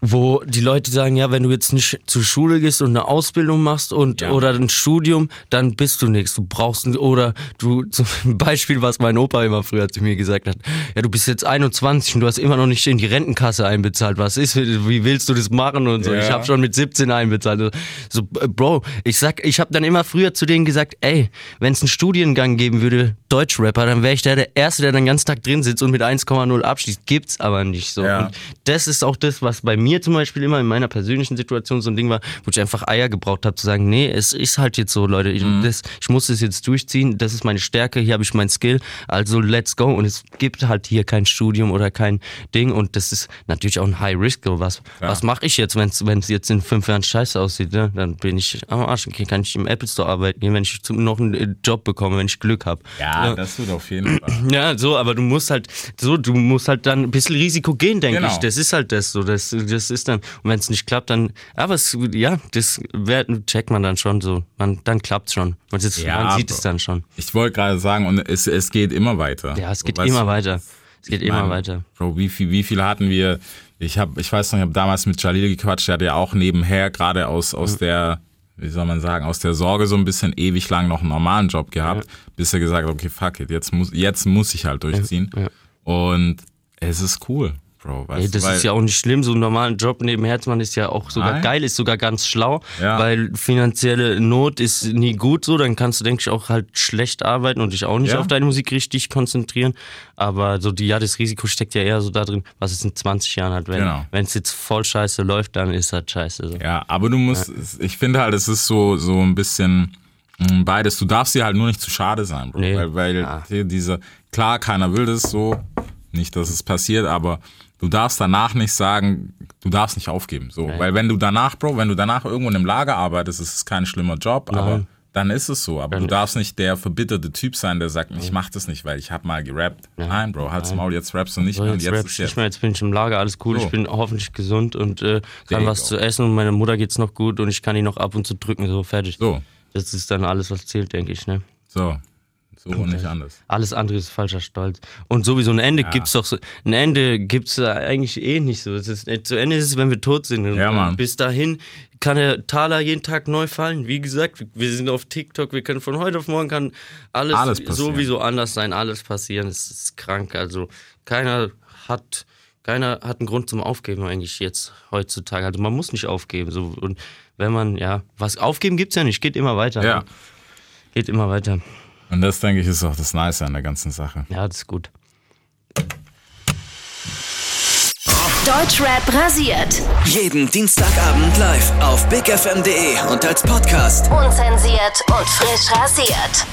wo die Leute sagen, ja, wenn du jetzt nicht zur Schule gehst und eine Ausbildung machst und Ja. oder ein Studium, dann bist du nichts. Du brauchst ein, oder du zum Beispiel, was mein Opa immer früher zu mir gesagt hat, ja, du bist jetzt 21 und du hast immer noch nicht in die Rentenkasse einbezahlt. Was ist, wie willst du das machen und so? Ja. Ich habe schon mit 17 einbezahlt. So, äh, Bro, ich sag, ich habe dann immer früher zu denen gesagt, ey, wenn es einen Studiengang geben würde, Deutschrapper, dann wäre ich der, der Erste, der den ganzen Tag drin sitzt und mit 1,0 abschließt. Gibt's aber nicht so. Ja. Und das ist auch das, was bei mir zum Beispiel immer in meiner persönlichen Situation so ein Ding war, wo ich einfach Eier gebraucht habe, zu sagen, nee, es ist halt jetzt so, Leute, ich, Mhm. das, ich muss das jetzt durchziehen, das ist meine Stärke, hier habe ich mein Skill, also let's go. Und es gibt halt hier kein Studium oder kein Ding und das ist natürlich auch ein High Risk. Was, was mache ich jetzt, wenn es jetzt in fünf Jahren scheiße aussieht? Ne? Dann bin ich am Arsch, kann ich im Apple Store arbeiten gehen, wenn ich noch einen äh, Job bekomme, wenn ich Glück habe. Ja, das wird auf jeden Fall. Ja, so, aber du musst halt, so, du musst halt dann ein bisschen Risiko gehen, denke Genau. ich. Das ist halt das so. Das, das ist dann, und wenn es nicht klappt, dann, aber es, ja, das wär, checkt man dann schon so. Man, dann klappt's schon. Man, sitzt, Ja, man sieht es dann schon. Ich wollte gerade sagen, und es, es geht immer weiter. Ja, es geht Weißt immer du, weiter. Es geht ich immer meine, weiter. Bro, wie viel, wie viel hatten wir? Ich habe, ich weiß noch, ich habe damals mit Jalil gequatscht, der hat ja auch nebenher gerade aus, aus der, wie soll man sagen, aus der Sorge so ein bisschen ewig lang noch einen normalen Job gehabt, bis er gesagt hat, okay, fuck it, jetzt muss, jetzt muss ich halt durchziehen. Ja. Und es ist cool, Bro. Weißt Ey, das weil, ist ja auch nicht schlimm, so einen normalen Job neben Herzmann ist ja auch sogar Nein. geil, ist sogar ganz schlau, Ja. weil finanzielle Not ist nie gut so, dann kannst du, denke ich, auch halt schlecht arbeiten und dich auch nicht Ja. auf deine Musik richtig konzentrieren, aber so die, ja, das Risiko steckt ja eher so da drin, was es in 20 Jahren hat, wenn Genau. es jetzt voll scheiße läuft, dann ist das scheiße so. Ja, aber du musst, ich finde halt, es ist so, so ein bisschen mh, beides. Du darfst dir halt nur nicht zu schade sein, Bro. Nee. Weil, weil Ja. hier diese, klar, keiner will das so, nicht, dass es passiert, aber du darfst danach nicht sagen, du darfst nicht aufgeben. So, weil wenn du danach, Bro, wenn du danach irgendwo in einem Lager arbeitest, ist es kein schlimmer Job, aber Nein. dann ist es so. Aber du darfst nicht der verbitterte Typ sein, der sagt, ich mach das nicht, weil ich hab mal gerappt. Nein, Bro, halt's Maul, jetzt rappst du nicht So, mehr und jetzt, jetzt jetzt. nicht mehr, jetzt bin ich im Lager, alles cool, So. ich bin hoffentlich gesund und äh, kann was you zu essen und meiner Mutter geht's noch gut und ich kann die noch ab und zu drücken, so fertig. So, Das ist dann alles, was zählt, denke ich, ne? so. So und nicht anders. Alles andere ist falscher Stolz. Und sowieso ein Ende gibt's doch so. Ein Ende gibt's eigentlich eh nicht so. Es ist, zu Ende ist es, wenn wir tot sind. Ja, Mann. Bis dahin kann der Taler jeden Tag neu fallen. Wie gesagt, wir sind auf TikTok, wir können von heute auf morgen kann alles, Alles sowieso anders sein, alles passieren. Es ist krank. Also keiner hat. Keiner hat einen Grund zum Aufgeben eigentlich jetzt heutzutage. Also man muss nicht aufgeben. So. Und wenn man, ja, was aufgeben gibt's ja nicht, geht immer weiter. Ja. Geht immer weiter. Und das, denke ich, ist auch das Nice an der ganzen Sache. Ja, das ist gut. Deutschrap rasiert. Jeden Dienstagabend live auf bigfm.de und als Podcast. Unzensiert und frisch rasiert.